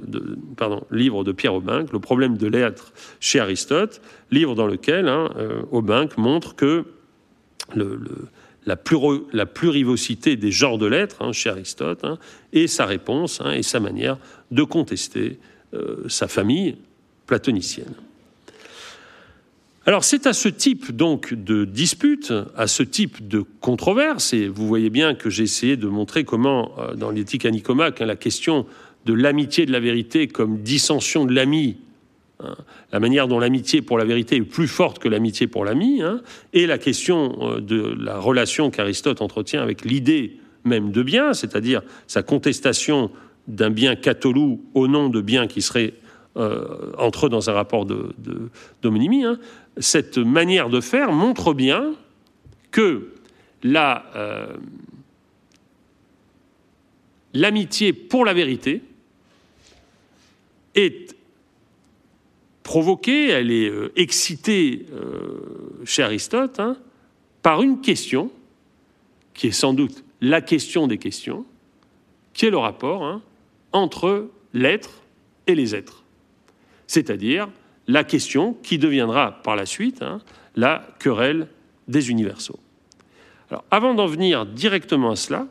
livre de Pierre Aubinck, Le problème de l'être chez Aristote, livre dans lequel hein, euh, Aubinck montre que la, plurivocité des genres de l'être hein, chez Aristote et sa réponse et sa manière de contester sa famille platonicienne. Alors c'est à ce type donc de dispute, à ce type de controverse, et vous voyez bien que j'ai essayé de montrer comment, euh, dans l'éthique à Nicomaque, hein, la question de l'amitié de la vérité comme dissension de l'ami, hein, la manière dont l'amitié pour la vérité est plus forte que l'amitié pour l'ami, hein, et la question euh, de la relation qu'Aristote entretient avec l'idée même de bien, c'est-à-dire sa contestation d'un bien catholou au nom de biens qui seraient euh, entre eux dans un rapport d'homonymie, de, cette manière de faire montre bien que euh, l'amitié pour la vérité est provoquée, elle est excitée chez Aristote hein, par une question qui est sans doute la question des questions, qui est le rapport hein, entre l'être et les êtres. C'est-à-dire la question qui deviendra par la suite hein, la querelle des universaux. Alors, avant d'en venir directement à cela,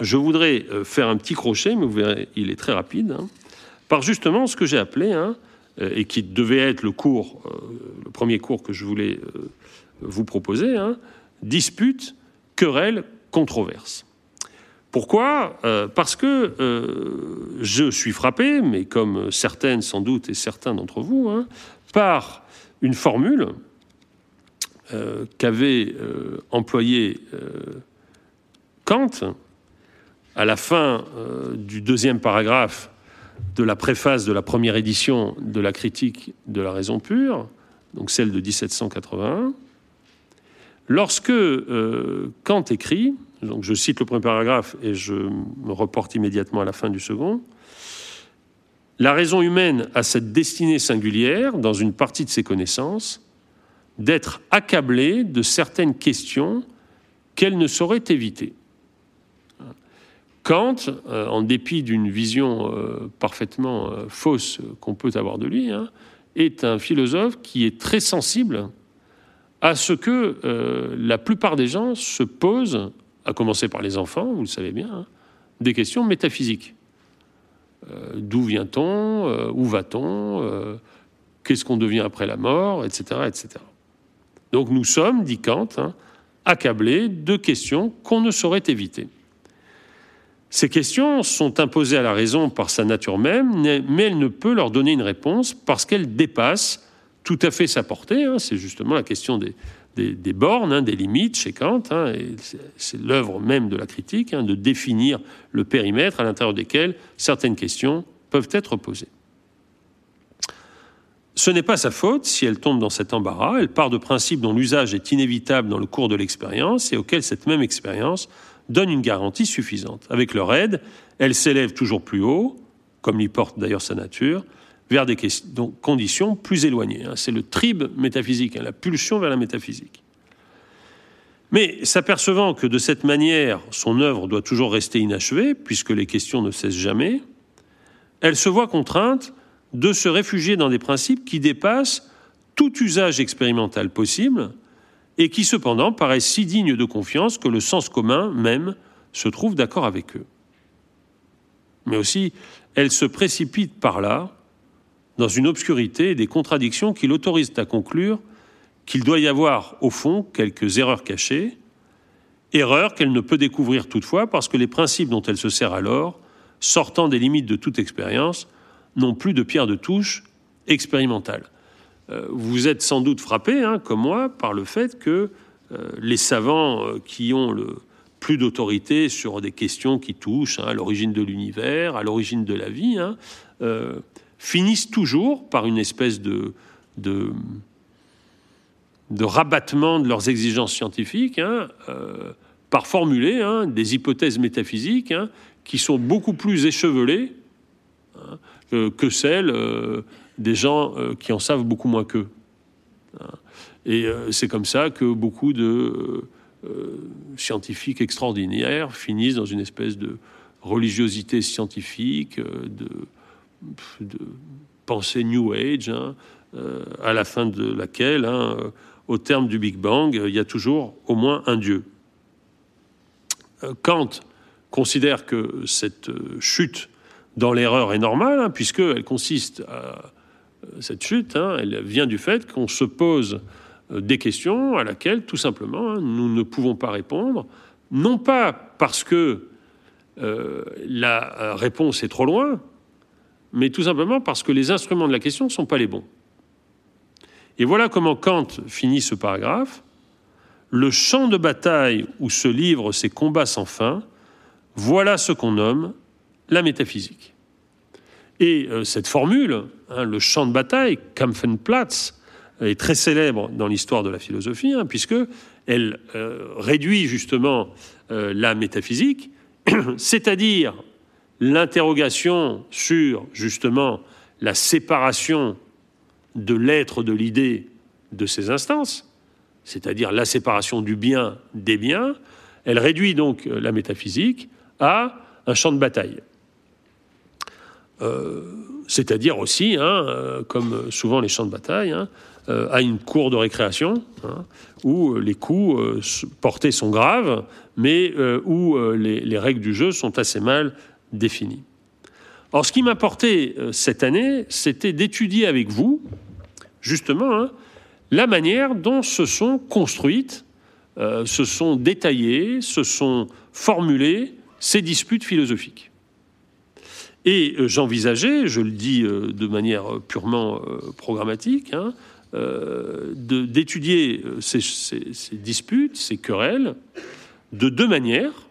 je voudrais euh, faire un petit crochet, mais vous verrez, il est très rapide, hein, par justement ce que j'ai appelé, euh, et qui devait être le cours, euh, le premier cours que je voulais vous proposer, dispute, querelle, controverse. Pourquoi? Parce que je suis frappé, mais comme certaines sans doute et certains d'entre vous, hein, par une formule qu'avait employée Kant à la fin du deuxième paragraphe de la préface de la première édition de la critique de la raison pure, donc celle de 1781, Lorsque euh, Kant écrit, je cite le premier paragraphe et je me reporte immédiatement à la fin du second, la raison humaine a cette destinée singulière, dans une partie de ses connaissances, d'être accablée de certaines questions qu'elle ne saurait éviter. Kant, euh, en dépit d'une vision euh, parfaitement fausse qu'on peut avoir de lui, hein, est un philosophe qui est très sensible à ce que euh, la plupart des gens se posent, à commencer par les enfants, vous le savez bien, hein, des questions métaphysiques. Euh, d'où vient-on euh, Où va-t-on Qu'est-ce qu'on devient après la mort Etc. etc. Donc nous sommes, dit Kant, hein, accablés de questions qu'on ne saurait éviter. Ces questions sont imposées à la raison par sa nature même, mais elle ne peut leur donner une réponse parce qu'elles dépassent tout à fait sa portée. Hein. c'est justement la question des, bornes, hein, des limites chez Kant. Hein, c'est l'œuvre même de la critique, de définir le périmètre à l'intérieur desquels certaines questions peuvent être posées. Ce n'est pas sa faute si elle tombe dans cet embarras. Elle part de principes dont l'usage est inévitable dans le cours de l'expérience et auxquels cette même expérience donne une garantie suffisante. Avec leur aide, elle s'élève toujours plus haut, comme l'y porte d'ailleurs sa nature, vers des conditions plus éloignées. Hein. C'est le tribe métaphysique, hein, la pulsion vers la métaphysique. Mais s'apercevant que de cette manière, son œuvre doit toujours rester inachevée, puisque les questions ne cessent jamais, elle se voit contrainte de se réfugier dans des principes qui dépassent tout usage expérimental possible et qui cependant paraissent si dignes de confiance que le sens commun même se trouve d'accord avec eux. Mais aussi, elle se précipite par là dans une obscurité et des contradictions qui l'autorisent à conclure qu'il doit y avoir, au fond, quelques erreurs cachées, erreurs qu'elle ne peut découvrir toutefois parce que les principes dont elle se sert alors, sortant des limites de toute expérience, n'ont plus de pierre de touche expérimentale. Euh, vous êtes sans doute frappé, hein, comme moi, par le fait que euh, les savants euh, qui ont le plus d'autorité sur des questions qui touchent hein, à l'origine de l'univers, à l'origine de la vie, hein, finissent toujours par une espèce de, de, rabattement de leurs exigences scientifiques, hein, euh, par formuler hein, des hypothèses métaphysiques hein, qui sont beaucoup plus échevelées que, celles euh, des gens euh, qui en savent beaucoup moins qu'eux. Et c'est comme ça que beaucoup de scientifiques extraordinaires finissent dans une espèce de religiosité scientifique, de de pensée New Age, hein, euh, à la fin de laquelle, hein, euh, au terme du Big Bang, il y a toujours au moins un Dieu. Euh, Kant considère que cette chute dans l'erreur est normale, hein, puisqu'elle consiste à cette chute, elle vient du fait qu'on se pose des questions à laquelle, tout simplement, nous ne pouvons pas répondre, non pas parce que la réponse est trop loin, mais tout simplement parce que les instruments de la question ne sont pas les bons. Et voilà comment Kant finit ce paragraphe. Le champ de bataille où se livrent ces combats sans fin, voilà ce qu'on nomme la métaphysique. Et euh, cette formule, hein, le champ de bataille, Kampfenplatz, est très célèbre dans l'histoire de la philosophie, hein, puisque elle euh, réduit justement euh, la métaphysique, c'est-à-dire l'interrogation sur justement la séparation de l'être de l'idée de ces instances, c'est-à-dire la séparation du bien des biens, elle réduit donc la métaphysique à un champ de bataille. Euh, c'est-à-dire aussi, hein, euh, comme souvent les champs de bataille, hein, euh, à une cour de récréation, hein, où les coups portés sont graves, mais où les, règles du jeu sont assez mal définies. Or, ce qui m'importait cette année, c'était d'étudier avec vous, justement, la manière dont se sont construites, se sont détaillées, se sont formulées ces disputes philosophiques. Et euh, j'envisageais, je le dis euh, de manière purement euh, programmatique, hein, d'étudier ces, disputes, ces querelles, de deux manières,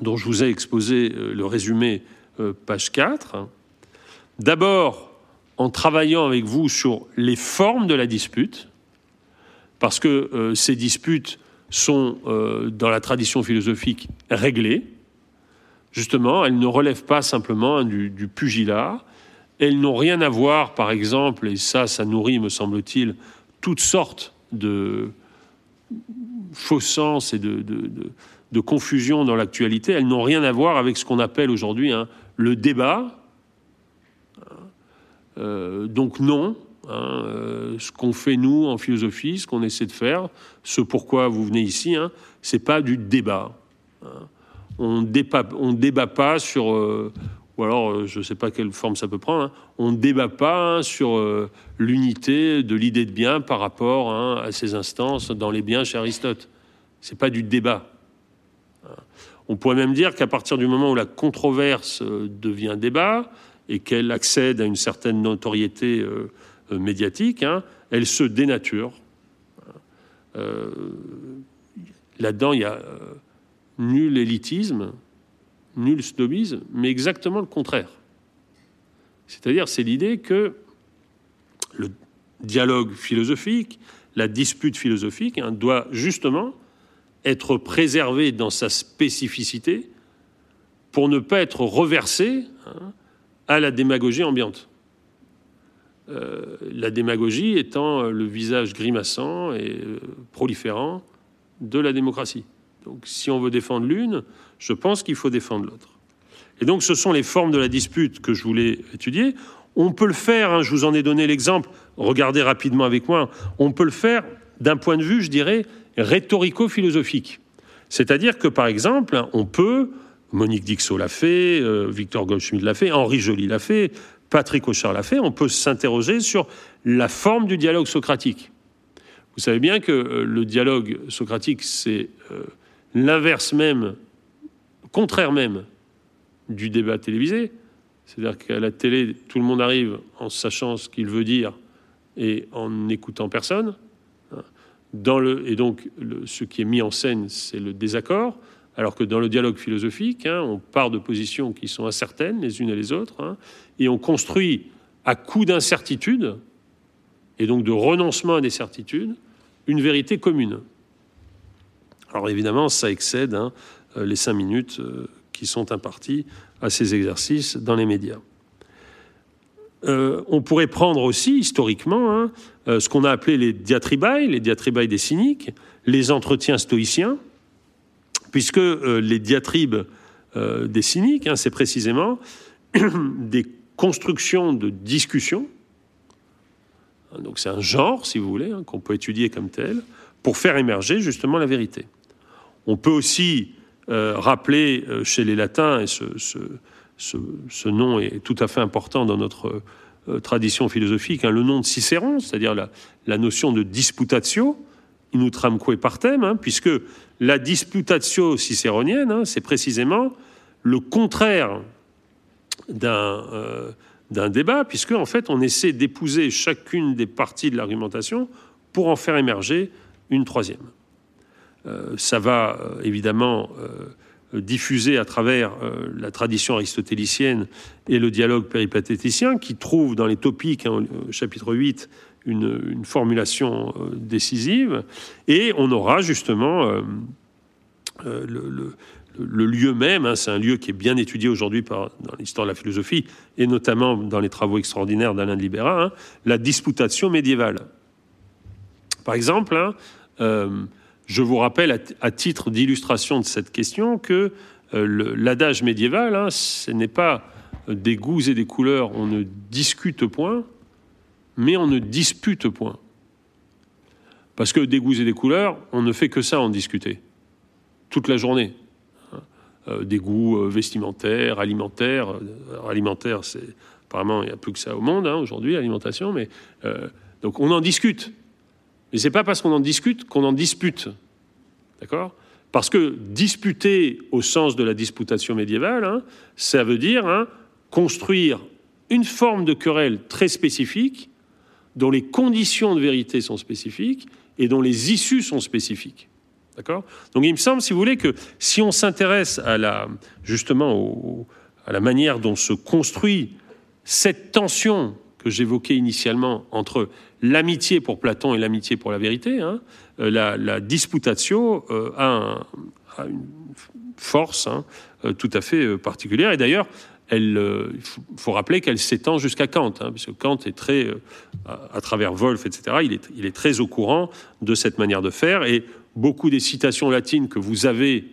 dont je vous ai exposé le résumé page 4. D'abord, en travaillant avec vous sur les formes de la dispute, parce que ces disputes sont, dans la tradition philosophique, réglées, Justement, elles ne relèvent pas simplement du, pugilat. Elles n'ont rien à voir, par exemple, et ça, ça nourrit, me semble-t-il, toutes sortes de faux sens et de, confusion dans l'actualité. Elles n'ont rien à voir avec ce qu'on appelle aujourd'hui hein, le débat. Euh, donc non, hein, euh, ce qu'on fait nous en philosophie, ce qu'on essaie de faire, ce pourquoi vous venez ici, hein, c'est pas du débat on ne débat pas sur, euh, ou alors je ne sais pas quelle forme ça peut prendre, hein. on débat pas hein, sur l'unité de l'idée de bien par rapport hein, à ces instances dans les biens chez Aristote. C'est pas du débat. On pourrait même dire qu'à partir du moment où la controverse devient débat et qu'elle accède à une certaine notoriété médiatique, elle se dénature. Là-dedans, il y a nul élitisme, nul snobisme, mais exactement le contraire. C'est-à-dire, c'est l'idée que le dialogue philosophique, la dispute philosophique, hein, doit justement être préservé dans sa spécificité pour ne pas être reversé hein, à la démagogie ambiante. Euh, la démagogie étant le visage grimaçant et euh, proliférant de la démocratie. Donc si on veut défendre l'une, je pense qu'il faut défendre l'autre. Et donc ce sont les formes de la dispute que je voulais étudier. On peut le faire, hein, je vous en ai donné l'exemple, regardez rapidement avec moi, on peut le faire d'un point de vue, je dirais, rhétorico-philosophique. C'est-à-dire que, par exemple, on peut, Monique Dixot l'a fait, euh, Victor Goldschmidt l'a fait, Henri Joly l'a fait, Patrick Auchard l'a fait, on peut s'interroger sur la forme du dialogue socratique. Vous savez bien que euh, le dialogue socratique, c'est euh, l'inverse même, contraire même du débat télévisé. C'est-à-dire qu'à la télé, tout le monde arrive en sachant ce qu'il veut dire et en n'écoutant personne. Et donc, ce qui est mis en scène, c'est le désaccord. Alors que dans le dialogue philosophique, hein, on part de positions qui sont incertaines les unes et les autres, hein, et on construit à coup d'incertitude, et donc de renoncement à des certitudes, une vérité commune. Alors évidemment, ça excède hein, euh, les cinq minutes euh, qui sont imparties à ces exercices dans les médias. Euh, on pourrait prendre aussi historiquement ce qu'on a appelé les diatribailles, les diatribailles des cyniques, les entretiens stoïciens, puisque les diatribes des cyniques, hein, c'est précisément des constructions de discussion. Donc c'est un genre, si vous voulez, qu'on peut étudier comme tel, pour faire émerger justement la vérité. On peut aussi euh, rappeler euh, chez les latins, et ce, nom est tout à fait important dans notre euh, tradition philosophique, hein, le nom de Cicéron, c'est-à-dire la, notion de disputatio, inutramque partem, hein, puisque la disputatio cicéronienne, hein, c'est précisément le contraire d'un d'un débat, puisque en fait on essaie d'épouser chacune des parties de l'argumentation pour en faire émerger une troisième. Euh, ça va euh, évidemment euh, diffuser à travers la tradition aristotélicienne et le dialogue péripatéticien, qui trouve dans les topiques, hein, chapitre 8, une, formulation décisive, et on aura justement le, lieu même, hein, c'est un lieu qui est bien étudié aujourd'hui dans l'histoire de la philosophie, et notamment dans les travaux extraordinaires d'Alain de Libera, hein, la disputation médiévale. Par exemple, hein, euh, je vous rappelle à, titre d'illustration de cette question que euh, l'adage médiéval, ce n'est pas des goûts et des couleurs, on ne discute point, mais on ne dispute point. Parce que des goûts et des couleurs, on ne fait que ça en discuter. Toute la journée. Euh, des goûts euh, vestimentaires, alimentaires. apparemment il n'y a plus que ça au monde hein, aujourd'hui, alimentation. Mais euh, donc on en discute. Mais c'est pas parce qu'on en discute qu'on en dispute, d'accord? Parce que disputer au sens de la disputation médiévale, hein, ça veut dire hein, construire une forme de querelle très spécifique, dont les conditions de vérité sont spécifiques et dont les issues sont spécifiques. D'accord? Donc il me semble, si vous voulez, que si on s'intéresse à la, justement à la manière dont se construit cette tension que j'évoquais initialement entre l'amitié pour Platon et l'amitié pour la vérité, hein, euh, la, disputatio euh, a, une force hein, euh, tout à fait particulière. Et d'ailleurs, il faut, rappeler qu'elle s'étend jusqu'à Kant, hein, puisque Kant est très, à, travers Wolff, etc., il est, il est, très au courant de cette manière de faire. Et beaucoup des citations latines que vous avez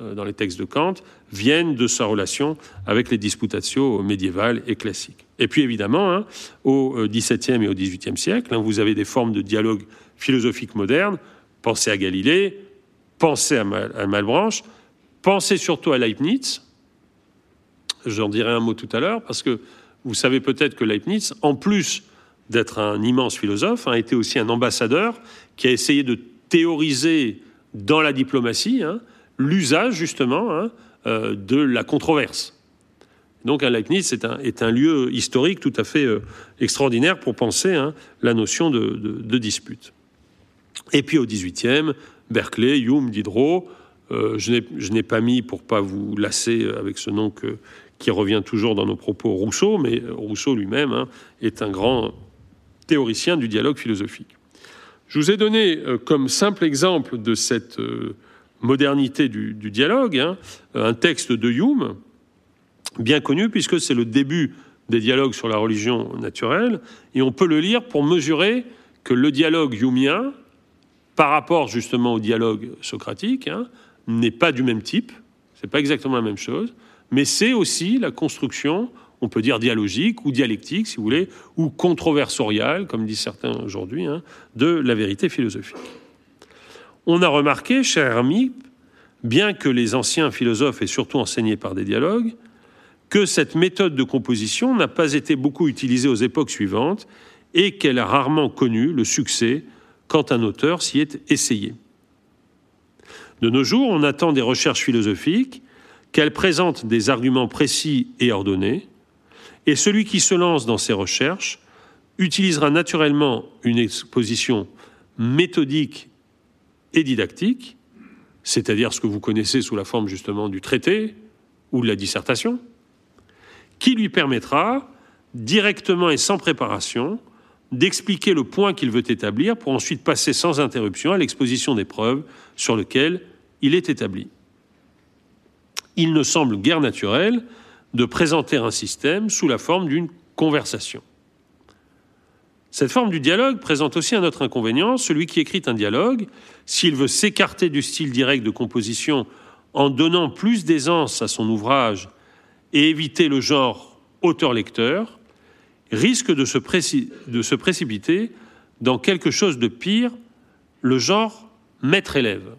dans les textes de Kant viennent de sa relation avec les disputatio médiévales et classiques. Et puis évidemment, hein, au XVIIe et au XVIIIe siècle, hein, vous avez des formes de dialogue philosophique moderne. Pensez à Galilée, pensez à, Malbranche, pensez surtout à Leibniz. J'en dirai un mot tout à l'heure, parce que vous savez peut-être que Leibniz, en plus d'être un immense philosophe, a été aussi un ambassadeur qui a essayé de théoriser dans la diplomatie hein, l'usage justement hein, euh, de la controverse. Donc un Leibniz est un, lieu historique tout à fait euh, extraordinaire pour penser hein, la notion de, dispute. Et puis au XVIIIe, Berkeley, Hume, Diderot. Euh, je n'ai pas mis, pour pas vous lasser avec ce nom qui revient toujours dans nos propos, Rousseau, mais Rousseau lui-même est un grand théoricien du dialogue philosophique. Je vous ai donné comme simple exemple de cette modernité du, dialogue hein, un texte de Hume, bien connu puisque c'est le début des dialogues sur la religion naturelle, et on peut le lire pour mesurer que le dialogue humien, par rapport justement au dialogue socratique, hein, n'est pas du même type, c'est pas exactement la même chose, mais c'est aussi la construction on peut dire dialogique ou dialectique, si vous voulez, ou controversorial, comme disent certains aujourd'hui, hein, de la vérité philosophique. On a remarqué, cher Hermie, bien que les anciens philosophes aient surtout enseigné par des dialogues, que cette méthode de composition n'a pas été beaucoup utilisée aux époques suivantes et qu'elle a rarement connu le succès quand un auteur s'y est essayé. De nos jours, on attend des recherches philosophiques qu'elles présentent des arguments précis et ordonnés, et celui qui se lance dans ces recherches utilisera naturellement une exposition méthodique et didactique, c'est-à-dire ce que vous connaissez sous la forme justement du traité ou de la dissertation, qui lui permettra, directement et sans préparation, d'expliquer le point qu'il veut établir pour ensuite passer sans interruption à l'exposition des preuves sur lesquelles il est établi. Il ne semble guère naturel de présenter un système sous la forme d'une conversation. Cette forme du dialogue présente aussi un autre inconvénient. Celui qui écrit un dialogue, s'il veut s'écarter du style direct de composition en donnant plus d'aisance à son ouvrage et éviter le genre auteur-lecteur, risque de se, précipiter dans quelque chose de pire, le genre maître-élève.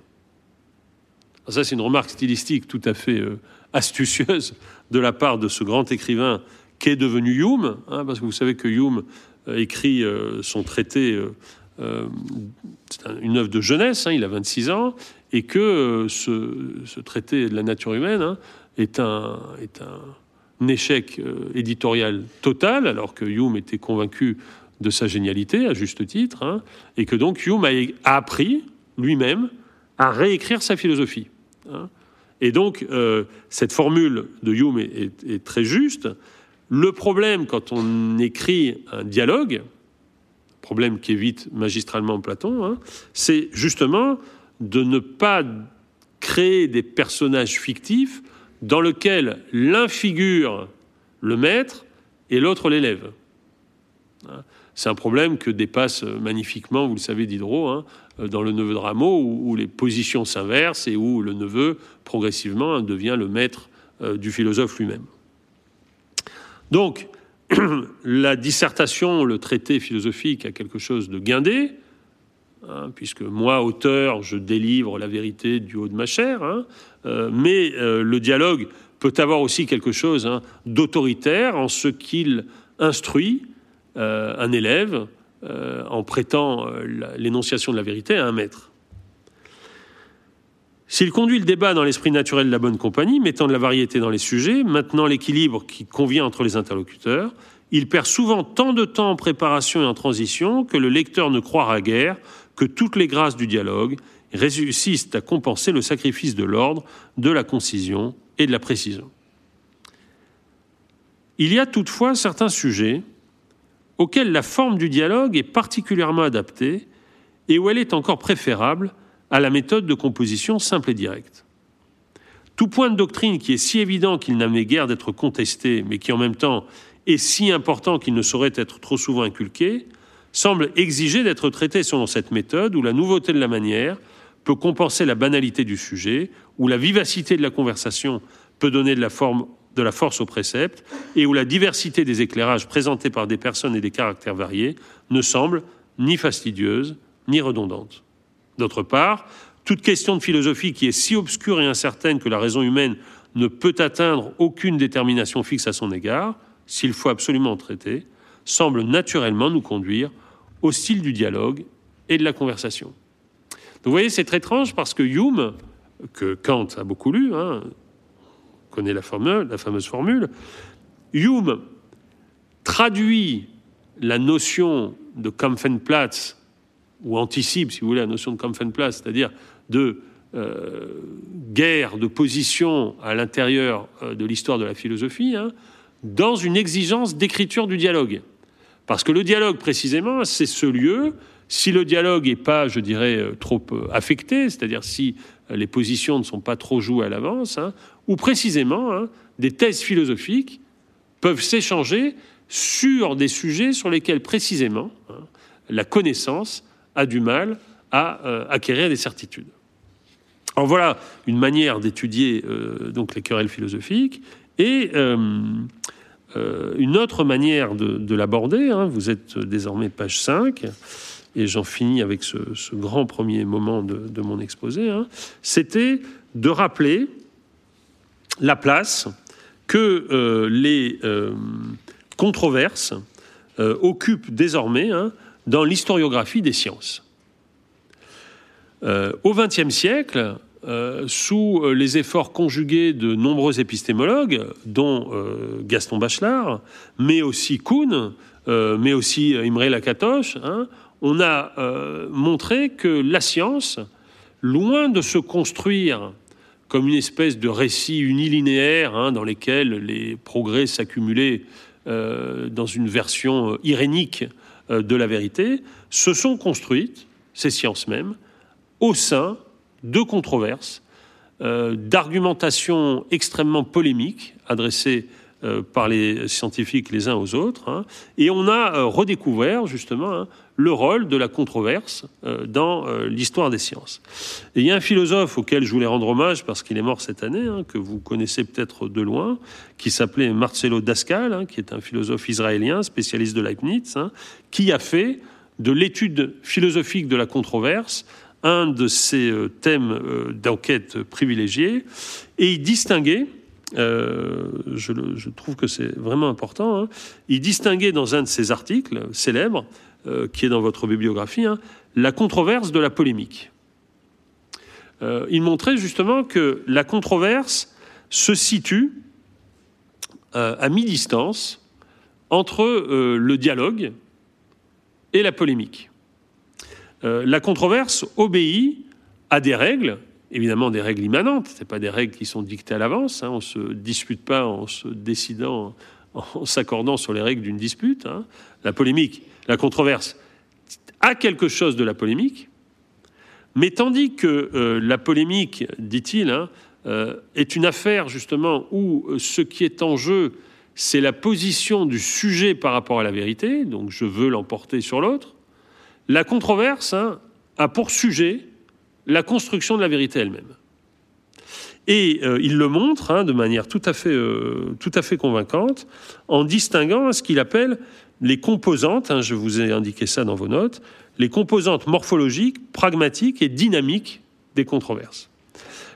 Ça, c'est une remarque stylistique tout à fait euh, astucieuse de la part de ce grand écrivain qu'est devenu Hume, hein, parce que vous savez que Hume écrit euh, son traité, euh, une œuvre de jeunesse, hein, il a 26 ans, et que ce, traité de la nature humaine hein, est, un, échec éditorial total, alors que Hume était convaincu de sa génialité, à juste titre, et que donc Hume a, appris lui-même à réécrire sa philosophie. Et donc, euh, cette formule de Hume est, très juste. Le problème, quand on écrit un dialogue, problème qu'évite magistralement Platon, hein, c'est justement de ne pas créer des personnages fictifs dans lesquels l'un figure le maître et l'autre l'élève. Hein. C'est un problème que dépasse magnifiquement, vous le savez, Diderot, hein, dans le neveu de Rameau, où, les positions s'inversent et où le neveu, progressivement, devient le maître euh, du philosophe lui-même. Donc, la dissertation, le traité philosophique a quelque chose de guindé, Hein, puisque moi, auteur, je délivre la vérité du haut de ma chair, hein, euh, mais euh, le dialogue peut avoir aussi quelque chose hein, d'autoritaire en ce qu'il instruit euh, un élève en prêtant l'énonciation de la vérité à un maître. S'il conduit le débat dans l'esprit naturel de la bonne compagnie, mettant de la variété dans les sujets, maintenant l'équilibre qui convient entre les interlocuteurs, il perd souvent tant de temps en préparation et en transition que le lecteur ne croira guère que toutes les grâces du dialogue réussissent à compenser le sacrifice de l'ordre, de la concision et de la précision. Il y a toutefois certains sujets auxquels la forme du dialogue est particulièrement adaptée et où elle est encore préférable à la méthode de composition simple et directe. Tout point de doctrine qui est si évident qu'il n'avait guère d'être contesté, mais qui en même temps est si important qu'il ne saurait être trop souvent inculqué, semble exiger d'être traité selon cette méthode où la nouveauté de la manière peut compenser la banalité du sujet, où la vivacité de la conversation peut donner de la, forme, de la force au précepte, et où la diversité des éclairages présentés par des personnes et des caractères variés ne semble ni fastidieuse ni redondante. D'autre part, toute question de philosophie qui est si obscure et incertaine que la raison humaine ne peut atteindre aucune détermination fixe à son égard, s'il faut absolument traiter, semble naturellement nous conduire au style du dialogue et de la conversation. Vous voyez, c'est très étrange parce que Hume, que Kant a beaucoup lu, hein, connaît la, la fameuse formule, Hume traduit la notion de Kampfenplatz, ou anticipe, si vous voulez, la notion de Kampfenplatz, c'est-à-dire de euh, guerre, de position à l'intérieur euh, de l'histoire de la philosophie, hein, dans une exigence d'écriture du dialogue. Parce que le dialogue, précisément, c'est ce lieu. Si le dialogue n'est pas, je dirais, euh, trop affecté, c'est-à-dire si les positions ne sont pas trop jouées à l'avance, hein, ou précisément hein, des thèses philosophiques peuvent s'échanger sur des sujets sur lesquels précisément hein, la connaissance a du mal à acquérir des certitudes. Alors voilà une manière d'étudier donc les querelles philosophiques et euh, une autre manière de, l'aborder, hein, vous êtes désormais page 5, et j'en finis avec ce, grand premier moment de, mon exposé, hein, c'était de rappeler la place que euh, les euh, controverses occupent désormais hein, dans l'historiographie des sciences. au XXe siècle, euh, sous euh, les efforts conjugués de nombreux épistémologues, dont euh, Gaston Bachelard, mais aussi Kuhn, mais aussi Imre Lakatosh, hein, on a montré que la science, loin de se construire comme une espèce de récit unilinéaire hein, dans lequel les progrès s'accumulaient dans une version irénique de la vérité, se sont construites, ces sciences mêmes, au sein de controverses, euh, d'argumentations extrêmement polémiques adressées euh, par les scientifiques les uns aux autres. Hein. et on a euh, redécouvert justement hein, le rôle de la controverse dans l'histoire des sciences. Il y a un philosophe auquel je voulais rendre hommage parce qu'il est mort cette année, hein, que vous connaissez peut-être de loin, qui s'appelait Marcelo Dascal, qui est un philosophe israélien, spécialiste de Leibniz, qui a fait de l'étude philosophique de la controverse un de ses euh, thèmes euh, d'enquête privilégiés, et il distinguait, euh, je, trouve que c'est vraiment important, hein, il distinguait dans un de ses articles célèbres, qui est dans votre bibliographie, hein, la controverse de la polémique. il montrait justement que la controverse se situe à mi-distance entre le dialogue et la polémique. Euh, la controverse obéit à des règles, évidemment des règles immanentes, ce pas des règles qui sont dictées à l'avance, hein. on ne se dispute pas en se décidant, en s'accordant sur les règles d'une dispute. Hein. La polémique, la controverse a quelque chose de la polémique, Mais tandis que la polémique, dit-il, hein, est une affaire justement où ce qui est en jeu, c'est la position du sujet par rapport à la vérité, donc je veux l'emporter sur l'autre, la controverse a pour sujet la construction de la vérité elle-même. Et euh, il le montre hein, de manière tout à, fait, euh, tout à fait convaincante en distinguant ce qu'il appelle les composantes, hein, je vous ai indiqué ça dans vos notes, les composantes morphologiques, pragmatiques et dynamiques des controverses.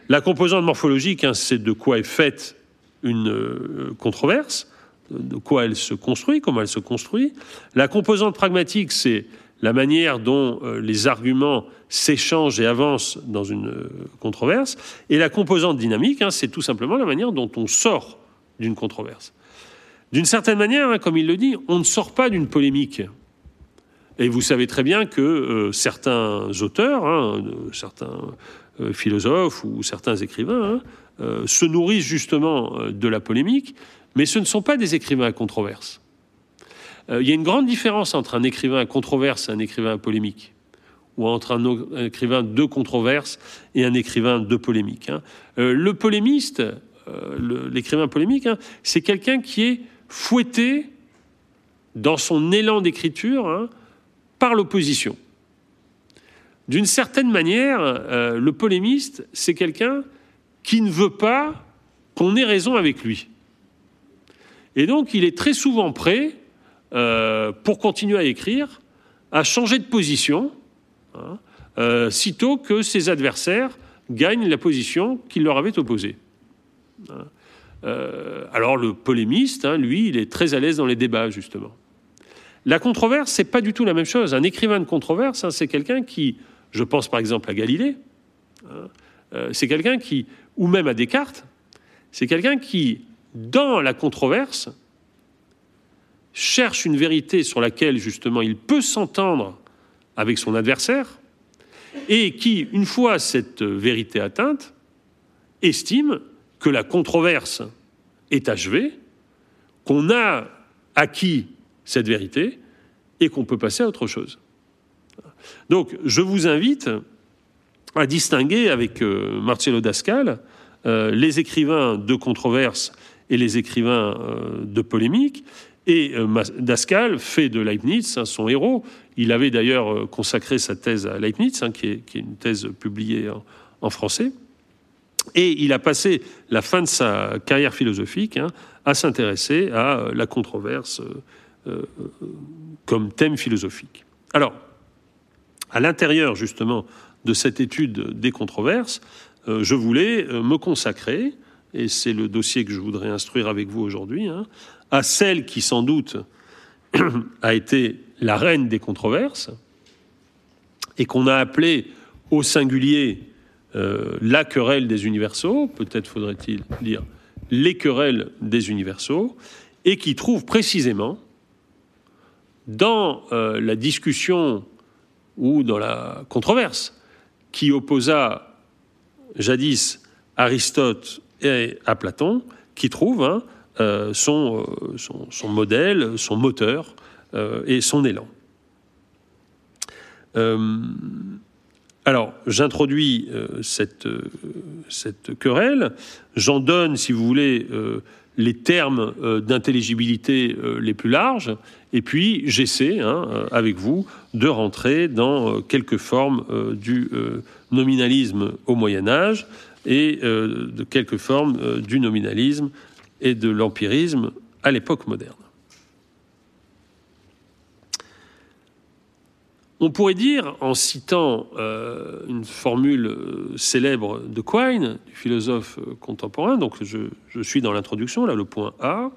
La composante morphologique, hein, c'est de quoi est faite une euh, controverse, de quoi elle se construit, comment elle se construit. La composante pragmatique, c'est la manière dont euh, les arguments s'échangent et avancent dans une euh, controverse. Et la composante dynamique, hein, c'est tout simplement la manière dont on sort d'une controverse. D'une certaine manière, hein, comme il le dit, on ne sort pas d'une polémique. Et vous savez très bien que euh, certains auteurs, hein, certains philosophes ou certains écrivains se nourrissent justement de la polémique, mais ce ne sont pas des écrivains à controverse. Euh, il y a une grande différence entre un écrivain controverse et un écrivain polémique, ou entre un, écrivain de controverse et un écrivain de polémique. Hein. Euh, le polémiste, euh, l'écrivain polémique, hein, c'est quelqu'un qui est fouetté dans son élan d'écriture hein, par l'opposition. D'une certaine manière, le polémiste, c'est quelqu'un qui ne veut pas qu'on ait raison avec lui. Et donc, il est très souvent prêt euh, pour continuer à écrire, à changer de position, hein, euh, sitôt que ses adversaires gagnent la position qu'il leur avait opposée. Hein. Euh, alors le polémiste, hein, lui, il est très à l'aise dans les débats, justement. La controverse, c'est pas du tout la même chose. Un écrivain de controverse, c'est quelqu'un qui, je pense par exemple à Galilée, c'est quelqu'un qui, ou même à Descartes, c'est quelqu'un qui, dans la controverse, cherche une vérité sur laquelle justement il peut s'entendre avec son adversaire, et qui, une fois cette vérité atteinte, estime que la controverse est achevée, qu'on a acquis cette vérité et qu'on peut passer à autre chose. Donc je vous invite à distinguer avec euh, Marcello Dascal euh, les écrivains de controverse et les écrivains euh, de polémique, et euh, Dascal fait de Leibniz hein, son héros. Il avait d'ailleurs euh, consacré sa thèse à Leibniz, hein, qui, est, une thèse publiée en, français. Et il a passé la fin de sa carrière philosophique hein, à s'intéresser à euh, la controverse comme thème philosophique. Alors, à l'intérieur justement de cette étude des controverses, je voulais me consacrer, et c'est le dossier que je voudrais instruire avec vous aujourd'hui, à celle qui sans doute a été la reine des controverses et qu'on a appelée au singulier euh, la querelle des universaux, peut-être faudrait-il dire les querelles des universaux, et qui trouve précisément dans euh, la discussion ou dans la controverse qui opposa jadis Aristote et à Platon, qui trouve hein, euh, son, son, modèle, son moteur euh, et son élan. Euh, alors, j'introduis cette, cette, querelle, j'en donne, si vous voulez, les termes d'intelligibilité les plus larges, et puis j'essaie, hein, avec vous, de rentrer dans quelques formes du nominalisme au Moyen Âge et de quelques formes du nominalisme et de l'empirisme à l'époque moderne. On pourrait dire, en citant euh, une formule euh, célèbre de Quine, du philosophe euh, contemporain, donc je, suis dans l'introduction, là le point A,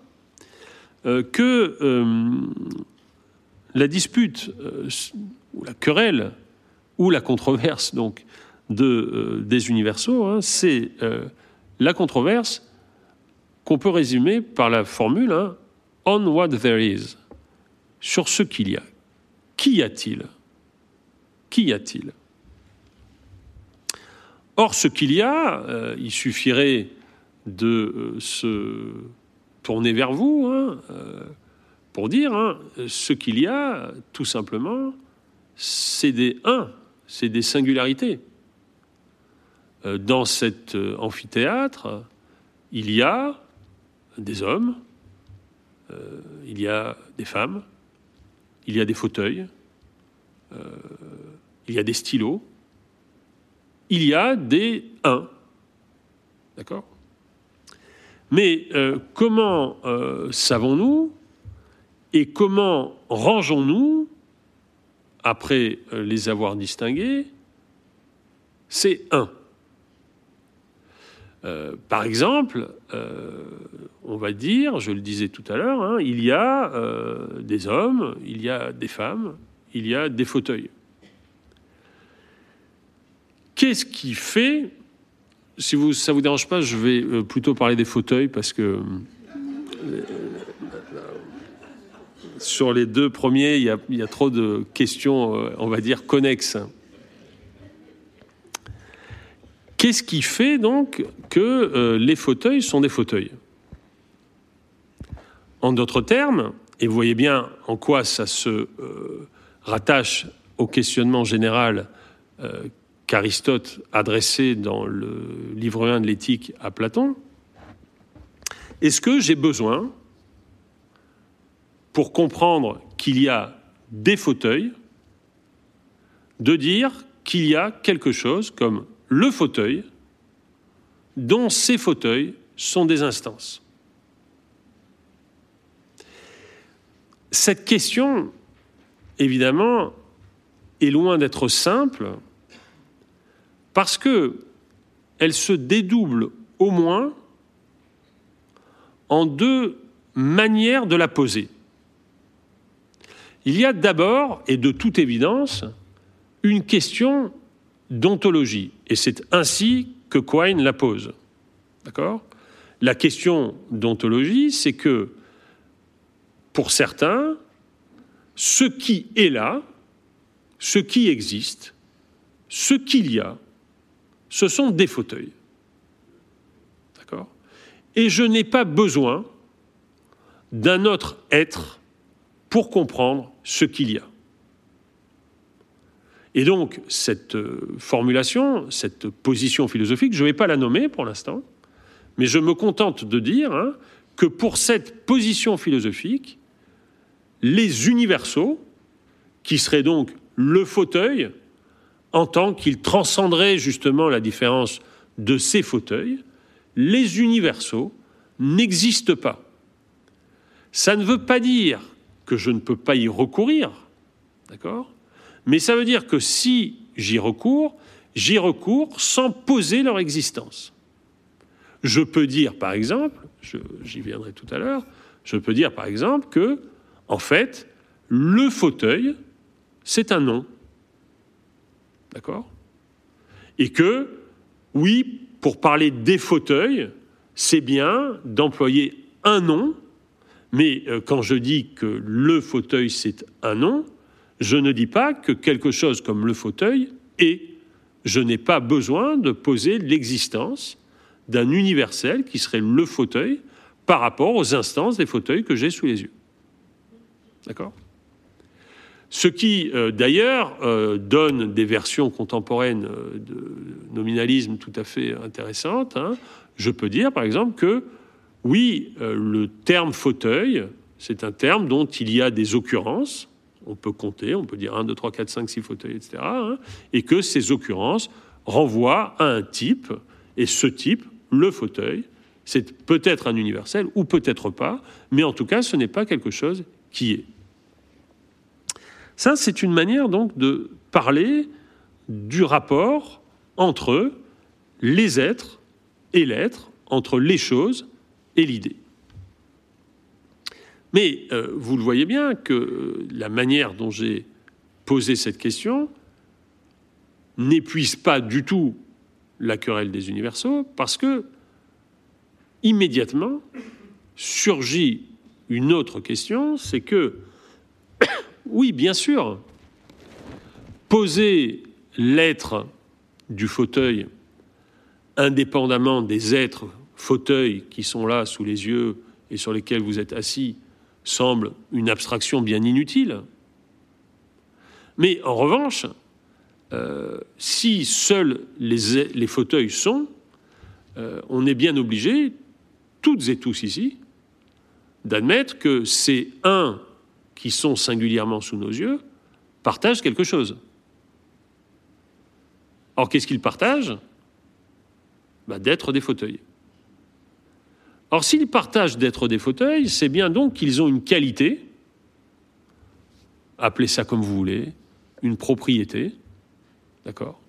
que la dispute ou la querelle ou la controverse donc de, des universaux, hein, c'est la controverse qu'on peut résumer par la formule hein, on what there is, sur ce qu'il y a. Qu'y a-t-il? Qu'y a-t-il? Or, ce qu'il y a, euh, il suffirait de euh, se tourner vers vous hein, euh, pour dire hein, ce qu'il y a, tout simplement, c'est des 1, c'est des singularités. Dans cet amphithéâtre, il y a des hommes, euh, il y a des femmes, il y a des fauteuils, il y a des stylos, il y a des uns. D'accord? Mais comment savons-nous et comment rangeons-nous, après les avoir distingués, ces uns euh, par exemple, euh, on va dire, je le disais tout à l'heure, hein, il y a euh, des hommes, il y a des femmes, il y a des fauteuils. Qu'est-ce qui fait, si vous, ça vous dérange pas, je vais plutôt parler des fauteuils parce que sur les deux premiers, il y a trop de questions, on va dire, connexes. Qu'est-ce qui fait donc que euh, les fauteuils sont des fauteuils? En d'autres termes, et vous voyez bien en quoi ça se euh, rattache au questionnement général euh, qu'Aristote adressait dans le livre 1 de l'éthique à Platon, est-ce que j'ai besoin, pour comprendre qu'il y a des fauteuils, de dire qu'il y a quelque chose comme le fauteuil, dont ces fauteuils sont des instances. Cette question, évidemment, est loin d'être simple parce que elle se dédouble au moins en deux manières de la poser. Il y a d'abord, et de toute évidence, une question d'ontologie. Et c'est ainsi que Quine la pose. D'accord? La question d'ontologie, c'est que, pour certains, ce qui est là, ce qui existe, ce qu'il y a, ce sont des fauteuils. D'accord? Et je n'ai pas besoin d'un autre être pour comprendre ce qu'il y a. Et donc, cette euh, formulation, cette position philosophique, je ne vais pas la nommer pour l'instant, mais je me contente de dire hein, que pour cette position philosophique, les universaux, qui seraient donc le fauteuil, en tant qu'il transcenderait justement la différence de ces fauteuils, les universaux n'existent pas. Ça ne veut pas dire que je ne peux pas y recourir, d'accord? Mais ça veut dire que si j'y recours, j'y recours sans poser leur existence. Je peux dire, par exemple, j'y viendrai tout à l'heure, je peux dire, par exemple, que, en fait, le fauteuil, c'est un nom. D'accord? Et que, oui, pour parler des fauteuils, c'est bien d'employer un nom, mais euh, quand je dis que le fauteuil, c'est un nom, je ne dis pas que quelque chose comme le fauteuil est. Je n'ai pas besoin de poser l'existence d'un universel qui serait le fauteuil par rapport aux instances des fauteuils que j'ai sous les yeux. D'accord? Ce qui, euh, d'ailleurs, euh, donne des versions contemporaines euh, de nominalisme tout à fait intéressantes. Hein. Je peux dire, par exemple, que oui, le terme fauteuil, c'est un terme dont il y a des occurrences, on peut compter, on peut dire 1, 2, 3, 4, 5, 6 fauteuils, etc. Hein, et que ces occurrences renvoient à un type, et ce type, le fauteuil, c'est peut-être un universel ou peut-être pas, mais en tout cas, ce n'est pas quelque chose qui est. Ça, c'est une manière donc de parler du rapport entre les êtres et l'être, entre les choses et l'idée. Mais euh, vous le voyez bien que la manière dont j'ai posé cette question n'épuise pas du tout la querelle des universaux parce que immédiatement surgit une autre question, c'est que oui, bien sûr, poser l'être du fauteuil indépendamment des êtres fauteuils qui sont là sous les yeux et sur lesquels vous êtes assis semble une abstraction bien inutile. Mais en revanche, euh, si seuls les, fauteuils sont, euh, on est bien obligé, toutes et tous ici, d'admettre que ces uns qui sont singulièrement sous nos yeux partagent quelque chose. Or, qu'est-ce qu'ils partagent? Bah, D'être des fauteuils. Or, s'ils partagent d'être des fauteuils, c'est bien donc qu'ils ont une qualité, appelez ça comme vous voulez, une propriété, d'accord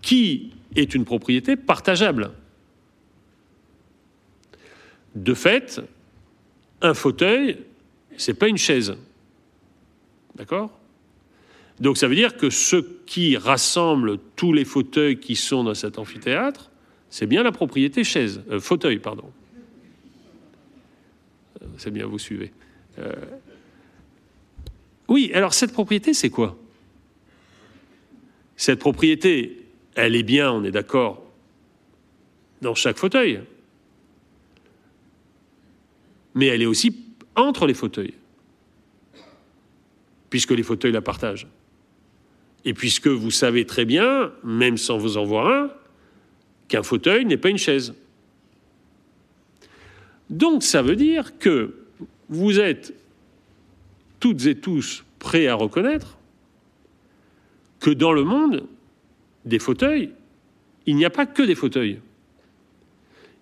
Qui est une propriété partageable. De fait, un fauteuil, c'est pas une chaise. D'accord Donc ça veut dire que ce qui rassemble tous les fauteuils qui sont dans cet amphithéâtre, c'est bien la propriété chaise, euh, fauteuil, pardon. Euh, c'est bien, vous suivez. Euh, oui, alors cette propriété, c'est quoi? Cette propriété, elle est bien, on est d'accord, dans chaque fauteuil. Mais elle est aussi entre les fauteuils, puisque les fauteuils la partagent. Et puisque vous savez très bien, même sans vous en voir un, qu'un fauteuil n'est pas une chaise. Donc ça veut dire que vous êtes toutes et tous prêts à reconnaître que dans le monde des fauteuils, il n'y a pas que des fauteuils.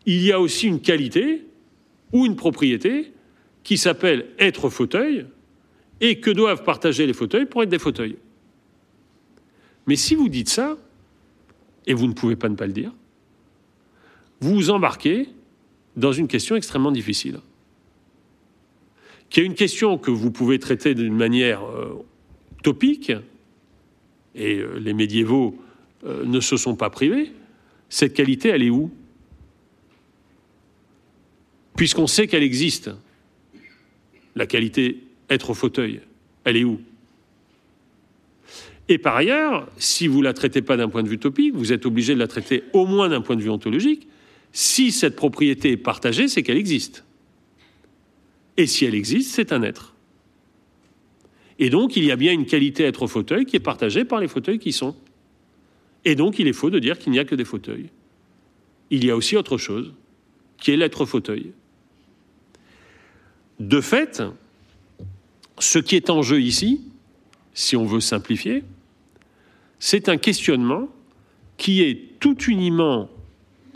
Il y a aussi une qualité ou une propriété qui s'appelle être fauteuil et que doivent partager les fauteuils pour être des fauteuils. Mais si vous dites ça, et vous ne pouvez pas ne pas le dire, vous vous embarquez dans une question extrêmement difficile, qui est une question que vous pouvez traiter d'une manière euh, topique, et euh, les médiévaux euh, ne se sont pas privés. Cette qualité, elle est où? Puisqu'on sait qu'elle existe, la qualité être au fauteuil, elle est où? Et par ailleurs, si vous ne la traitez pas d'un point de vue topique, vous êtes obligé de la traiter au moins d'un point de vue ontologique, si cette propriété est partagée, c'est qu'elle existe. Et si elle existe, c'est un être. Et donc, il y a bien une qualité être au fauteuil qui est partagée par les fauteuils qui sont. Et donc, il est faux de dire qu'il n'y a que des fauteuils. Il y a aussi autre chose, qui est l'être fauteuil. De fait, ce qui est en jeu ici, si on veut simplifier, c'est un questionnement qui est tout uniment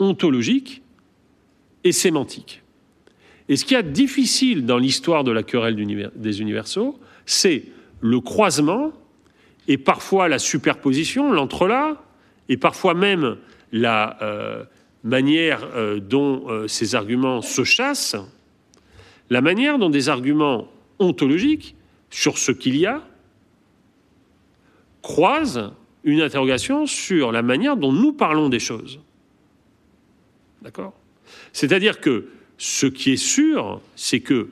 ontologique et sémantique. Et ce qui est difficile dans l'histoire de la querelle des universaux, c'est le croisement et parfois la superposition, l'entrelac, et parfois même la euh, manière euh, dont euh, ces arguments se chassent, la manière dont des arguments ontologiques sur ce qu'il y a croisent une interrogation sur la manière dont nous parlons des choses. D'accord. C'est-à-dire que ce qui est sûr, c'est que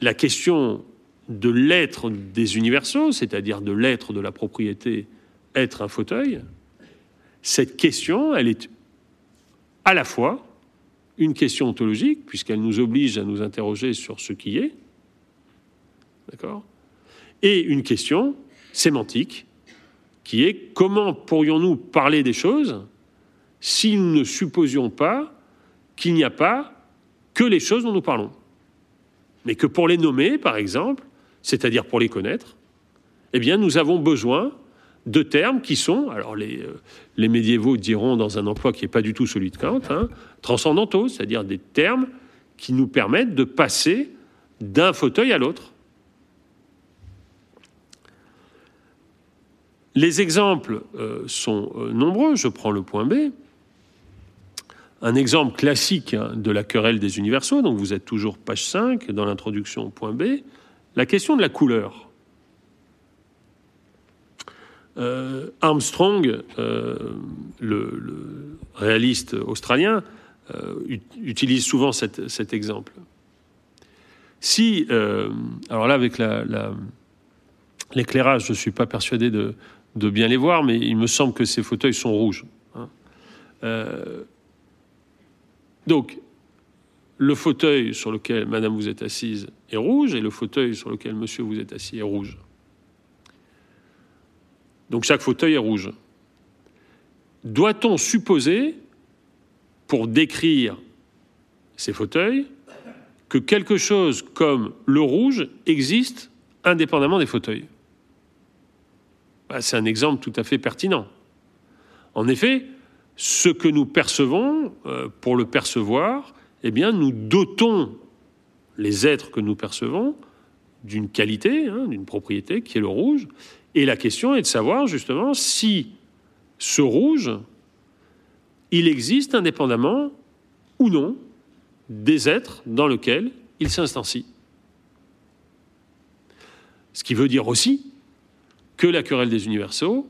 la question de l'être des universaux, c'est-à-dire de l'être de la propriété, être un fauteuil, cette question, elle est à la fois une question ontologique, puisqu'elle nous oblige à nous interroger sur ce qui est, d'accord Et une question sémantique, qui est comment pourrions-nous parler des choses si nous ne supposions pas qu'il n'y a pas que les choses dont nous parlons. Mais que pour les nommer, par exemple, c'est-à-dire pour les connaître, eh bien, nous avons besoin de termes qui sont, alors les, euh, médiévaux diront dans un emploi qui n'est pas du tout celui de Kant, hein, transcendantaux, c'est-à-dire des termes qui nous permettent de passer d'un fauteuil à l'autre. Les exemples euh, sont euh, nombreux, je prends le point B un exemple classique de la querelle des universaux, donc vous êtes toujours page 5 dans l'introduction au point B, la question de la couleur. Euh, Armstrong, euh, le, réaliste australien, euh, utilise souvent cet exemple. Si, alors là, avec l'éclairage, je ne suis pas persuadé de, bien les voir, mais il me semble que ces fauteuils sont rouges. Hein. Donc, le fauteuil sur lequel madame vous êtes assise est rouge et le fauteuil sur lequel monsieur vous êtes assis est rouge. Donc chaque fauteuil est rouge. Doit-on supposer, pour décrire ces fauteuils, que quelque chose comme le rouge existe indépendamment des fauteuils? Bah, C'est un exemple tout à fait pertinent. En effet, ce que nous percevons, euh, pour le percevoir, eh bien, nous dotons les êtres que nous percevons d'une qualité, hein, d'une propriété qui est le rouge. Et la question est de savoir justement si ce rouge, il existe indépendamment ou non des êtres dans lesquels il s'instancie. Ce qui veut dire aussi que la querelle des universaux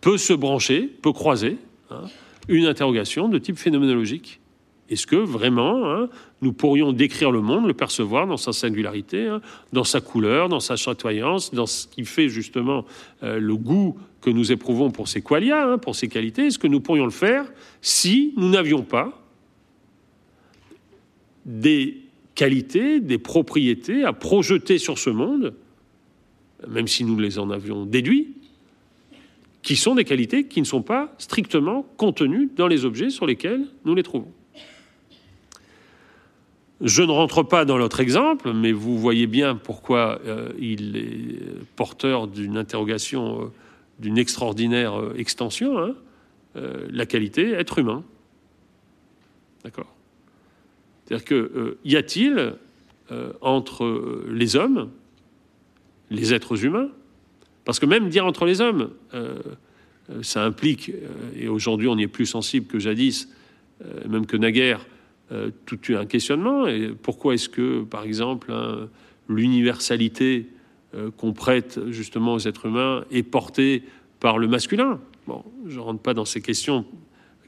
peut se brancher, peut croiser hein, une interrogation de type phénoménologique. Est-ce que vraiment hein, nous pourrions décrire le monde, le percevoir dans sa singularité, hein, dans sa couleur, dans sa chatoyance, dans ce qui fait justement euh, le goût que nous éprouvons pour ses qualia, pour ses qualités? Est-ce que nous pourrions le faire si nous n'avions pas des qualités, des propriétés à projeter sur ce monde, même si nous les en avions déduits, qui sont des qualités qui ne sont pas strictement contenues dans les objets sur lesquels nous les trouvons. Je ne rentre pas dans l'autre exemple, mais vous voyez bien pourquoi euh, il est porteur d'une interrogation euh, d'une extraordinaire euh, extension, hein, la qualité être humain. D'accord? C'est-à-dire que y a-t-il entre les hommes, les êtres humains, parce que même dire entre les hommes, ça implique, et aujourd'hui on y est plus sensible que jadis, même que naguère, tout un questionnement. Et pourquoi est-ce que, par exemple, hein, l'universalité qu'on prête justement aux êtres humains est portée par le masculin? Bon, je ne rentre pas dans ces questions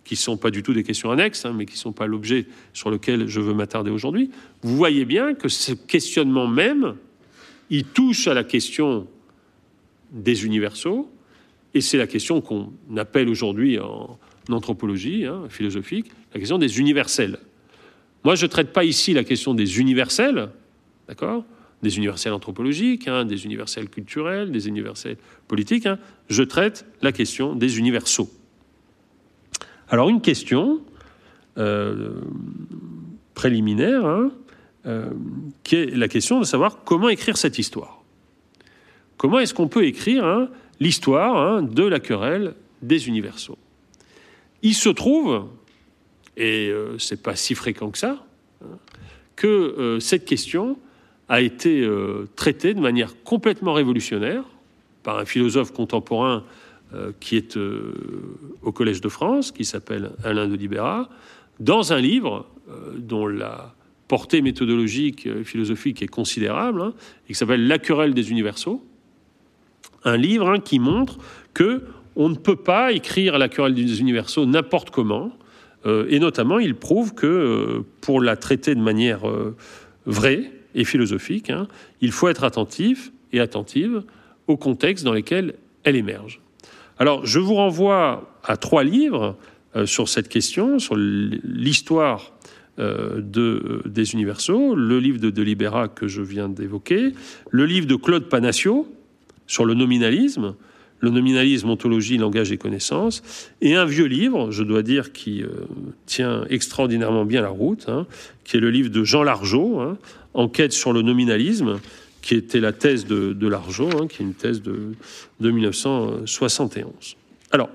qui ne sont pas du tout des questions annexes, hein, mais qui ne sont pas l'objet sur lequel je veux m'attarder aujourd'hui, vous voyez bien que ce questionnement même, il touche à la question des universaux, et c'est la question qu'on appelle aujourd'hui en anthropologie hein, philosophique, la question des universels. Moi, je ne traite pas ici la question des universels, d'accord Des universels anthropologiques, hein, des universels culturels, des universels politiques. Je traite la question des universaux. Alors une question euh, préliminaire, hein, euh, qui est la question de savoir comment écrire cette histoire. Comment est-ce qu'on peut écrire hein, l'histoire hein, de la querelle des universaux? Il se trouve, et euh, c'est pas si fréquent que ça, que cette question a été traitée de manière complètement révolutionnaire par un philosophe contemporain euh, qui est euh, au Collège de France, qui s'appelle Alain de Libera, dans un livre euh, dont la portée méthodologique et philosophique est considérable, hein, et qui s'appelle La querelle des universaux, un livre hein, qui montre que on ne peut pas écrire la querelle des universaux n'importe comment, et notamment il prouve que pour la traiter de manière vraie et philosophique, hein, il faut être attentif et attentive au contexte dans lequel elle émerge. Alors, je vous renvoie à trois livres euh, sur cette question, sur l'histoire euh, de, euh, des universaux, le livre de Delibera que je viens d'évoquer, le livre de Claude Panacio sur le nominalisme, le nominalisme, ontologie, langage et connaissances, et un vieux livre, je dois dire, qui tient extraordinairement bien la route, hein, qui est le livre de Jean Largeau, hein, Enquête sur le nominalisme, qui était la thèse de, de Largeau, hein, qui est une thèse de, de 1971. Alors,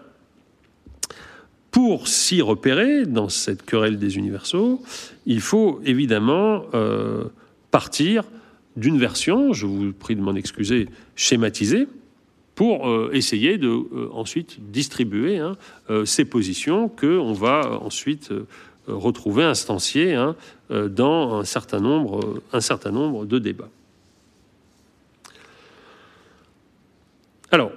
pour s'y repérer dans cette querelle des universaux, il faut évidemment euh, partir d'une version, je vous prie de m'en excuser, schématisée, pour euh, essayer de euh, ensuite distribuer hein, ces positions que on va ensuite retrouver instanciées hein, dans un certain nombre, un certain nombre de débats. Alors,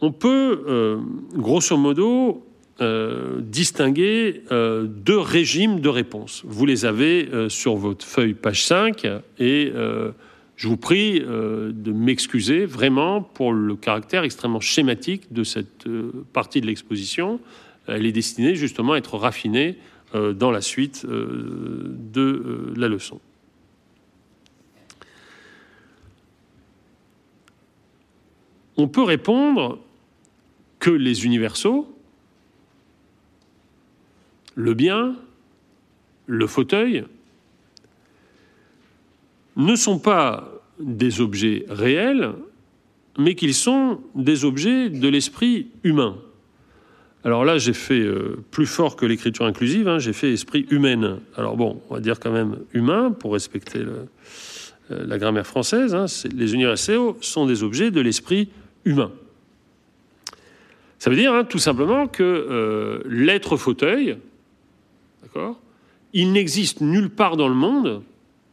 on peut, euh, grosso modo, euh, distinguer euh, deux régimes de réponse. Vous les avez sur votre feuille page 5 et je vous prie de m'excuser vraiment pour le caractère extrêmement schématique de cette partie de l'exposition. Elle est destinée justement à être raffinée dans la suite de la leçon. on peut répondre que les universaux, le bien, le fauteuil, ne sont pas des objets réels, mais qu'ils sont des objets de l'esprit humain. Alors là, j'ai fait euh, plus fort que l'écriture inclusive, hein, j'ai fait esprit humaine. Alors bon, on va dire quand même humain pour respecter euh, la grammaire française. Hein, les universaux sont des objets de l'esprit humain. Ça veut dire hein, tout simplement que euh, l'être fauteuil, d'accord, il n'existe nulle part dans le monde.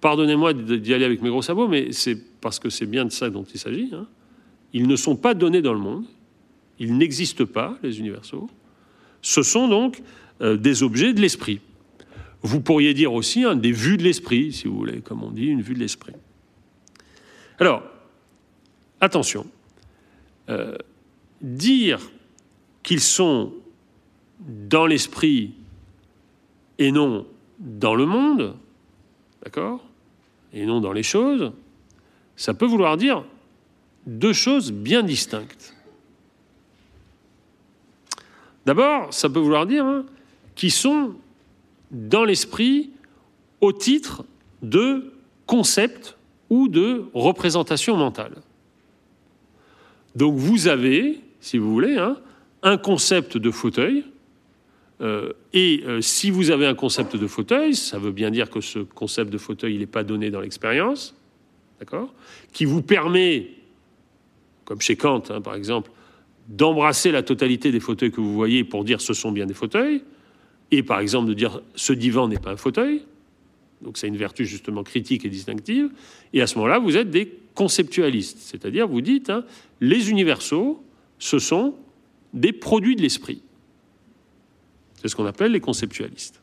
Pardonnez-moi d'y aller avec mes gros sabots, mais c'est parce que c'est bien de ça dont il s'agit. Ils ne sont pas donnés dans le monde. Ils n'existent pas, les universaux. Ce sont donc euh, des objets de l'esprit. Vous pourriez dire aussi hein, des vues de l'esprit, si vous voulez, comme on dit, une vue de l'esprit. Alors, attention, euh, dire qu'ils sont dans l'esprit et non dans le monde, d'accord Et non dans les choses, ça peut vouloir dire deux choses bien distinctes. D'abord, ça peut vouloir dire hein, qu'ils sont dans l'esprit au titre de concept ou de représentation mentale. Donc vous avez, si vous voulez, hein, un concept de fauteuil, euh, et euh, si vous avez un concept de fauteuil, ça veut bien dire que ce concept de fauteuil n'est pas donné dans l'expérience, d'accord Qui vous permet, comme chez Kant hein, par exemple, d'embrasser la totalité des fauteuils que vous voyez pour dire ce sont bien des fauteuils, et par exemple de dire ce divan n'est pas un fauteuil, donc c'est une vertu justement critique et distinctive, et à ce moment-là, vous êtes des conceptualistes, c'est-à-dire vous dites, hein, les universaux, ce sont des produits de l'esprit. C'est ce qu'on appelle les conceptualistes.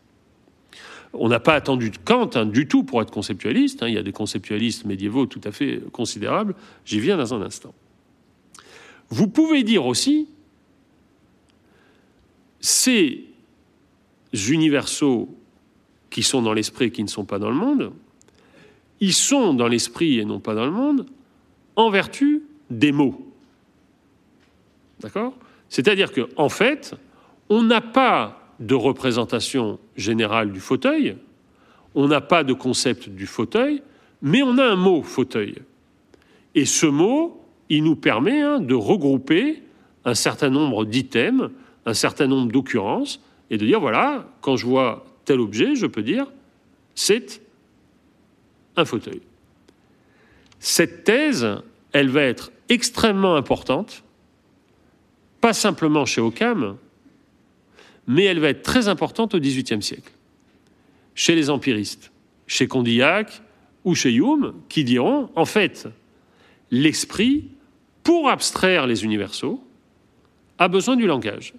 On n'a pas attendu Kant hein, du tout pour être conceptualiste. Hein. il y a des conceptualistes médiévaux tout à fait considérables. J'y viens dans un instant. Vous pouvez dire aussi, ces universaux qui sont dans l'esprit et qui ne sont pas dans le monde, ils sont dans l'esprit et non pas dans le monde en vertu des mots. D'accord? C'est-à-dire qu'en en fait, on n'a pas de représentation générale du fauteuil, on n'a pas de concept du fauteuil, mais on a un mot fauteuil. Et ce mot, il nous permet hein, de regrouper un certain nombre d'items, un certain nombre d'occurrences, et de dire, voilà, quand je vois tel objet, je peux dire, c'est un fauteuil. Cette thèse, elle va être extrêmement importante, pas simplement chez Occam, mais elle va être très importante au XVIIIe siècle, chez les empiristes, chez Condillac ou chez Hume, qui diront, en fait, l'esprit pour abstraire les universaux, a besoin du langage.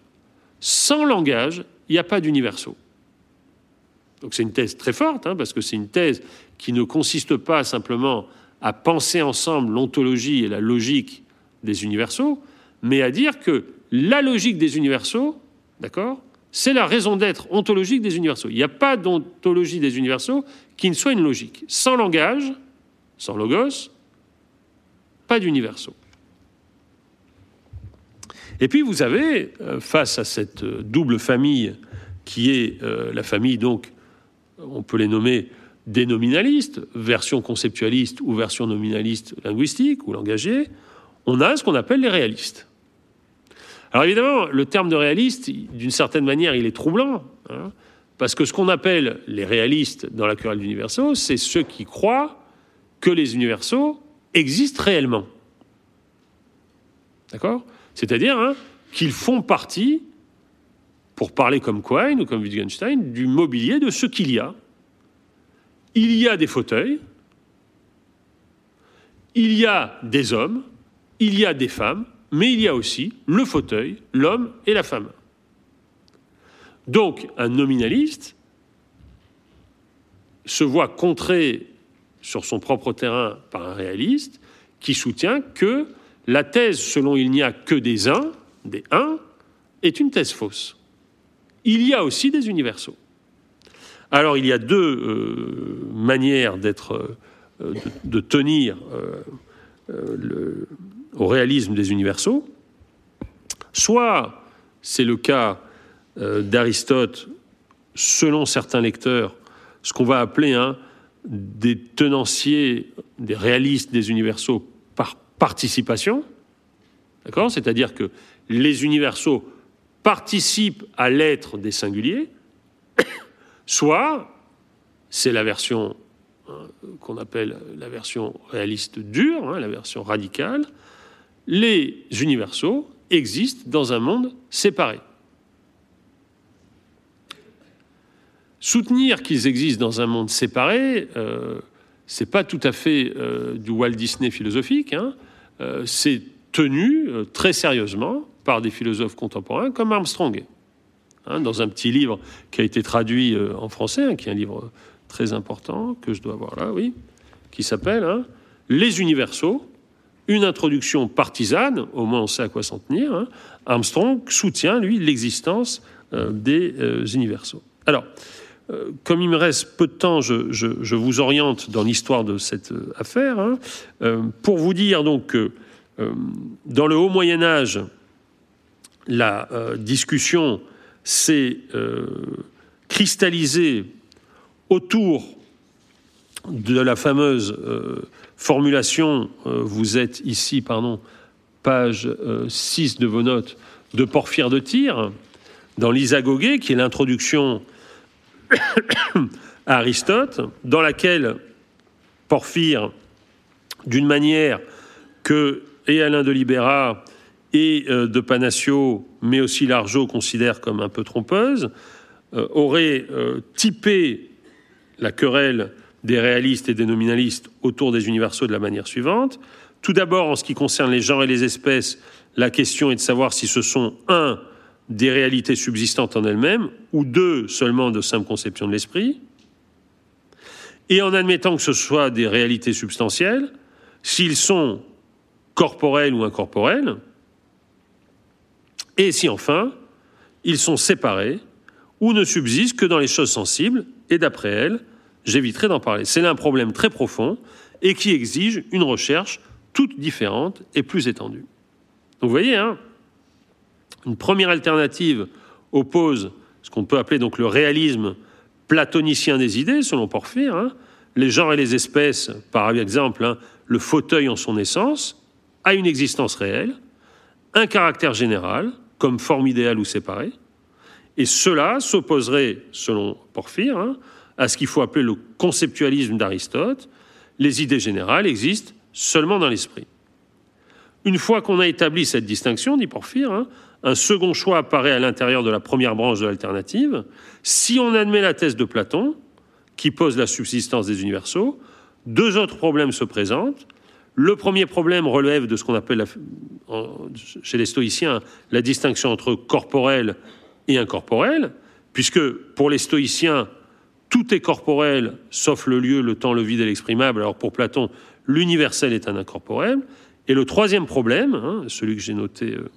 Sans langage, il n'y a pas d'universaux. Donc c'est une thèse très forte, hein, parce que c'est une thèse qui ne consiste pas simplement à penser ensemble l'ontologie et la logique des universaux, mais à dire que la logique des universaux, d'accord, c'est la raison d'être ontologique des universaux. Il n'y a pas d'ontologie des universaux qui ne soit une logique. Sans langage, sans logos, pas d'universaux. Et puis vous avez, euh, face à cette euh, double famille qui est euh, la famille, donc, on peut les nommer des nominalistes, version conceptualiste ou version nominaliste linguistique ou langagier, on a ce qu'on appelle les réalistes. Alors évidemment, le terme de réaliste, d'une certaine manière, il est troublant, hein, parce que ce qu'on appelle les réalistes dans la querelle d'universaux, c'est ceux qui croient que les universaux existent réellement. D'accord? C'est-à-dire hein, qu'ils font partie, pour parler comme Quine ou comme Wittgenstein, du mobilier de ce qu'il y a. Il y a des fauteuils, il y a des hommes, il y a des femmes, mais il y a aussi le fauteuil, l'homme et la femme. Donc un nominaliste se voit contré sur son propre terrain par un réaliste qui soutient que la thèse selon il n'y a que des uns, des uns, est une thèse fausse. Il y a aussi des universaux. Alors il y a deux euh, manières d'être, euh, de, tenir euh, au réalisme des universaux. Soit c'est le cas euh, d'Aristote, selon certains lecteurs, ce qu'on va appeler un des tenanciers, des réalistes des universaux par participation. D'accord? C'est-à-dire que les universaux participent à l'être des singuliers, soit c'est la version hein, qu'on appelle la version réaliste dure, hein, la version radicale, les universaux existent dans un monde séparé. Soutenir qu'ils existent dans un monde séparé, euh, c'est pas tout à fait euh, du Walt Disney philosophique. Hein. Euh, c'est tenu euh, très sérieusement par des philosophes contemporains comme Armstrong. Hein, dans un petit livre qui a été traduit en français, qui est un livre très important que je dois avoir là, oui, qui s'appelle Les universaux, une introduction partisane, au moins on sait à quoi s'en tenir. Armstrong soutient, lui, l'existence des universaux. Alors, euh, comme il me reste peu de temps, je, vous oriente dans l'histoire de cette euh, affaire. Hein. Euh, pour vous dire donc que dans le haut Moyen Âge, la discussion s'est cristallisée autour de la fameuse formulation, vous êtes ici, pardon, page 6 de vos notes, de Porphyre de Tyr, dans l'Isagogé, qui est l'introduction à Aristote, dans laquelle Porphyre, d'une manière que et Alain de Libera et euh, de Panaccio, mais aussi Largeau considère comme un peu trompeuse, euh, aurait euh, typé la querelle des réalistes et des nominalistes autour des universaux de la manière suivante. Tout d'abord, en ce qui concerne les genres et les espèces, la question est de savoir si ce sont, un, des réalités subsistantes en elles-mêmes, ou deux seulement de simple conception de l'esprit, et en admettant que ce soit des réalités substantielles, s'ils sont corporels ou incorporels, et si enfin ils sont séparés ou ne subsistent que dans les choses sensibles, et d'après elles, j'éviterai d'en parler. C'est un problème très profond et qui exige une recherche toute différente et plus étendue. Donc vous voyez, hein, une première alternative oppose ce qu'on peut appeler donc le réalisme platonicien des idées, selon Porphyre, hein. les genres et les espèces, par exemple, hein, le fauteuil en son essence, a une existence réelle, un caractère général, comme forme idéale ou séparée, et cela s'opposerait, selon Porphyre, à ce qu'il faut appeler le conceptualisme d'Aristote, les idées générales existent seulement dans l'esprit. Une fois qu'on a établi cette distinction, dit Porphyre, un second choix apparaît à l'intérieur de la première branche de l'alternative. Si on admet la thèse de Platon, qui pose la subsistance des universaux, deux autres problèmes se présentent. Le premier problème relève de ce qu'on appelle chez les stoïciens la distinction entre corporel et incorporel, puisque pour les stoïciens, tout est corporel sauf le lieu, le temps, le vide et l'exprimable. Alors pour Platon, l'universel est un incorporel. Et le troisième problème, hein, celui que j'ai noté euh,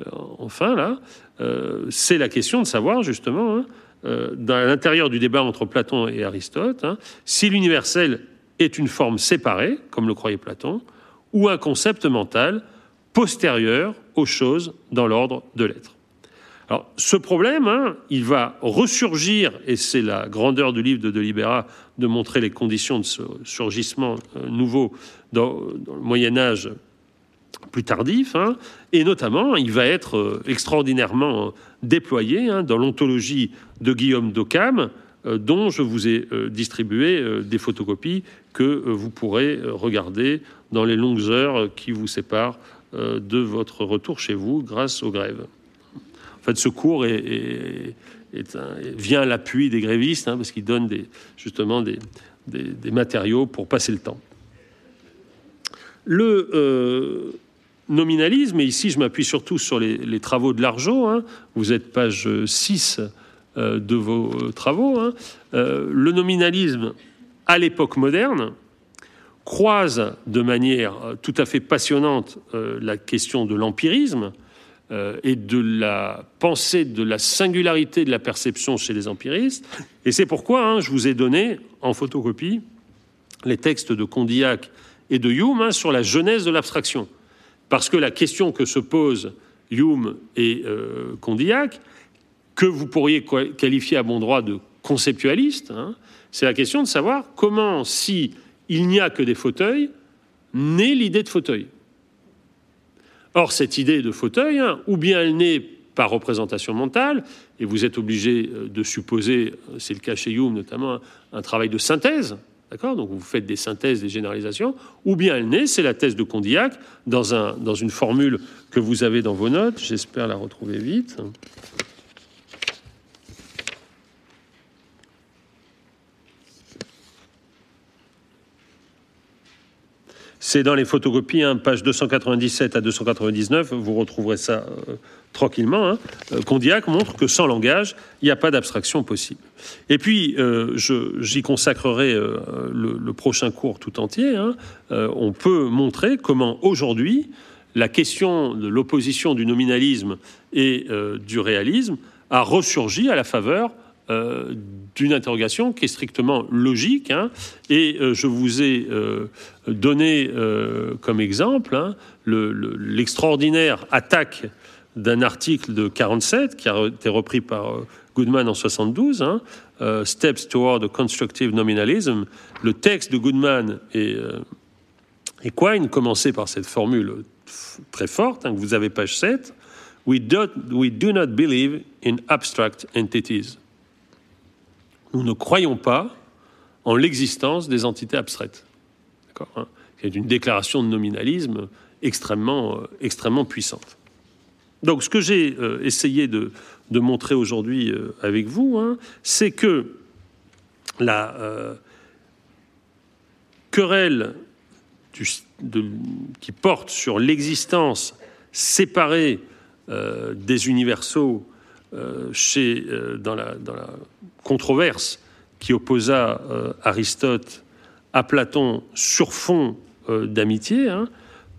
euh, enfin là, euh, c'est la question de savoir justement, hein, euh, dans l'intérieur du débat entre Platon et Aristote, hein, si l'universel est une forme séparée, comme le croyait Platon, ou un concept mental postérieur aux choses dans l'ordre de l'être. Alors, ce problème, hein, il va ressurgir, et c'est la grandeur du livre de Delibera de montrer les conditions de ce surgissement nouveau dans, le Moyen Âge plus tardif, hein, et notamment il va être euh, extraordinairement euh, déployé hein, dans l'ontologie de Guillaume d'Occam, euh, dont je vous ai distribué des photocopies que vous pourrez regarder dans les longues heures qui vous séparent de votre retour chez vous grâce aux grèves. Fait, ce cours vient à l'appui des grévistes, hein, parce qu'ils donnent des, justement des, matériaux pour passer le temps. Le, nominalisme, et ici je m'appuie surtout sur les, travaux de Largeau, hein. vous êtes page 6 euh, de vos euh, travaux, hein. euh, le nominalisme à l'époque moderne croise de manière tout à fait passionnante la question de l'empirisme et de la pensée de la singularité de la perception chez les empiristes. Et c'est pourquoi hein, je vous ai donné en photocopie les textes de Condillac et de Hume sur la genèse de l'abstraction. Parce que la question que se pose Hume et Condillac, que vous pourriez qualifier à bon droit de conceptualiste. Hein. C'est la question de savoir comment, si il n'y a que des fauteuils, naît l'idée de fauteuil. Or, cette idée de fauteuil, hein, ou bien elle naît par représentation mentale, et vous êtes obligé euh, de supposer, euh, c'est le cas chez Hume notamment, un travail de synthèse, d'accord Donc vous faites des synthèses, des généralisations, ou bien elle naît, c'est la thèse de Condillac, dans, un, dans une formule que vous avez dans vos notes, j'espère la retrouver vite. C'est dans les photocopies, hein, page 297 à 299, vous retrouverez ça euh, tranquillement. Hein. Euh, Condillac montre que sans langage, il n'y a pas d'abstraction possible. Et puis, euh, j'y consacrerai le, prochain cours tout entier. Hein. on peut montrer comment aujourd'hui, la question de l'opposition du nominalisme et du réalisme a ressurgi à la faveur euh, d'une interrogation qui est strictement logique. Hein. et euh, je vous ai euh, donné comme exemple hein, l'extraordinaire attaque d'un article de 47 qui a été repris par Goodman en 72, hein, Steps Toward a Constructive Nominalism. Le texte de Goodman et, et Quine commençait par cette formule très forte, que vous avez page 7. We we do not believe in abstract entities nous ne croyons pas en l'existence des entités abstraites. Hein C'est une déclaration de nominalisme extrêmement, euh, extrêmement puissante. Donc ce que j'ai euh, essayé de, montrer aujourd'hui euh, avec vous, hein, c'est que la querelle qui porte sur l'existence séparée des universaux chez, dans, la, dans la controverse qui opposa euh, Aristote à Platon sur fond euh, d'amitié, hein,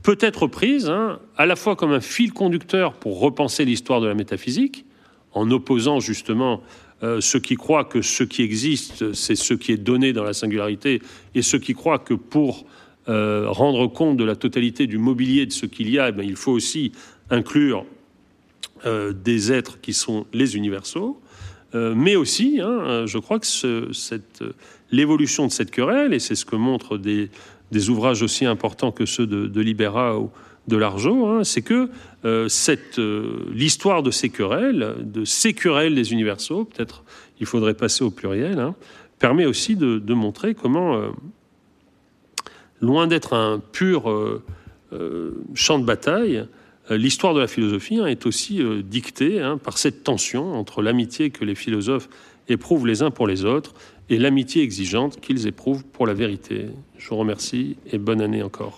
peut être prise hein, à la fois comme un fil conducteur pour repenser l'histoire de la métaphysique, en opposant justement euh, ceux qui croient que ce qui existe, c'est ce qui est donné dans la singularité, et ceux qui croient que pour rendre compte de la totalité du mobilier de ce qu'il y a, eh il faut aussi inclure des êtres qui sont les universaux. Euh, mais aussi, hein, euh, je crois que euh, l'évolution de cette querelle, et c'est ce que montrent des, ouvrages aussi importants que ceux de, Libera ou de Largeau, hein, c'est que l'histoire de ces querelles, de ces querelles des universaux, peut-être il faudrait passer au pluriel, hein, permet aussi de, montrer comment, loin d'être un pur champ de bataille, l'histoire de la philosophie hein, est aussi euh, dictée hein, par cette tension entre l'amitié que les philosophes éprouvent les uns pour les autres et l'amitié exigeante qu'ils éprouvent pour la vérité. Je vous remercie et bonne année encore.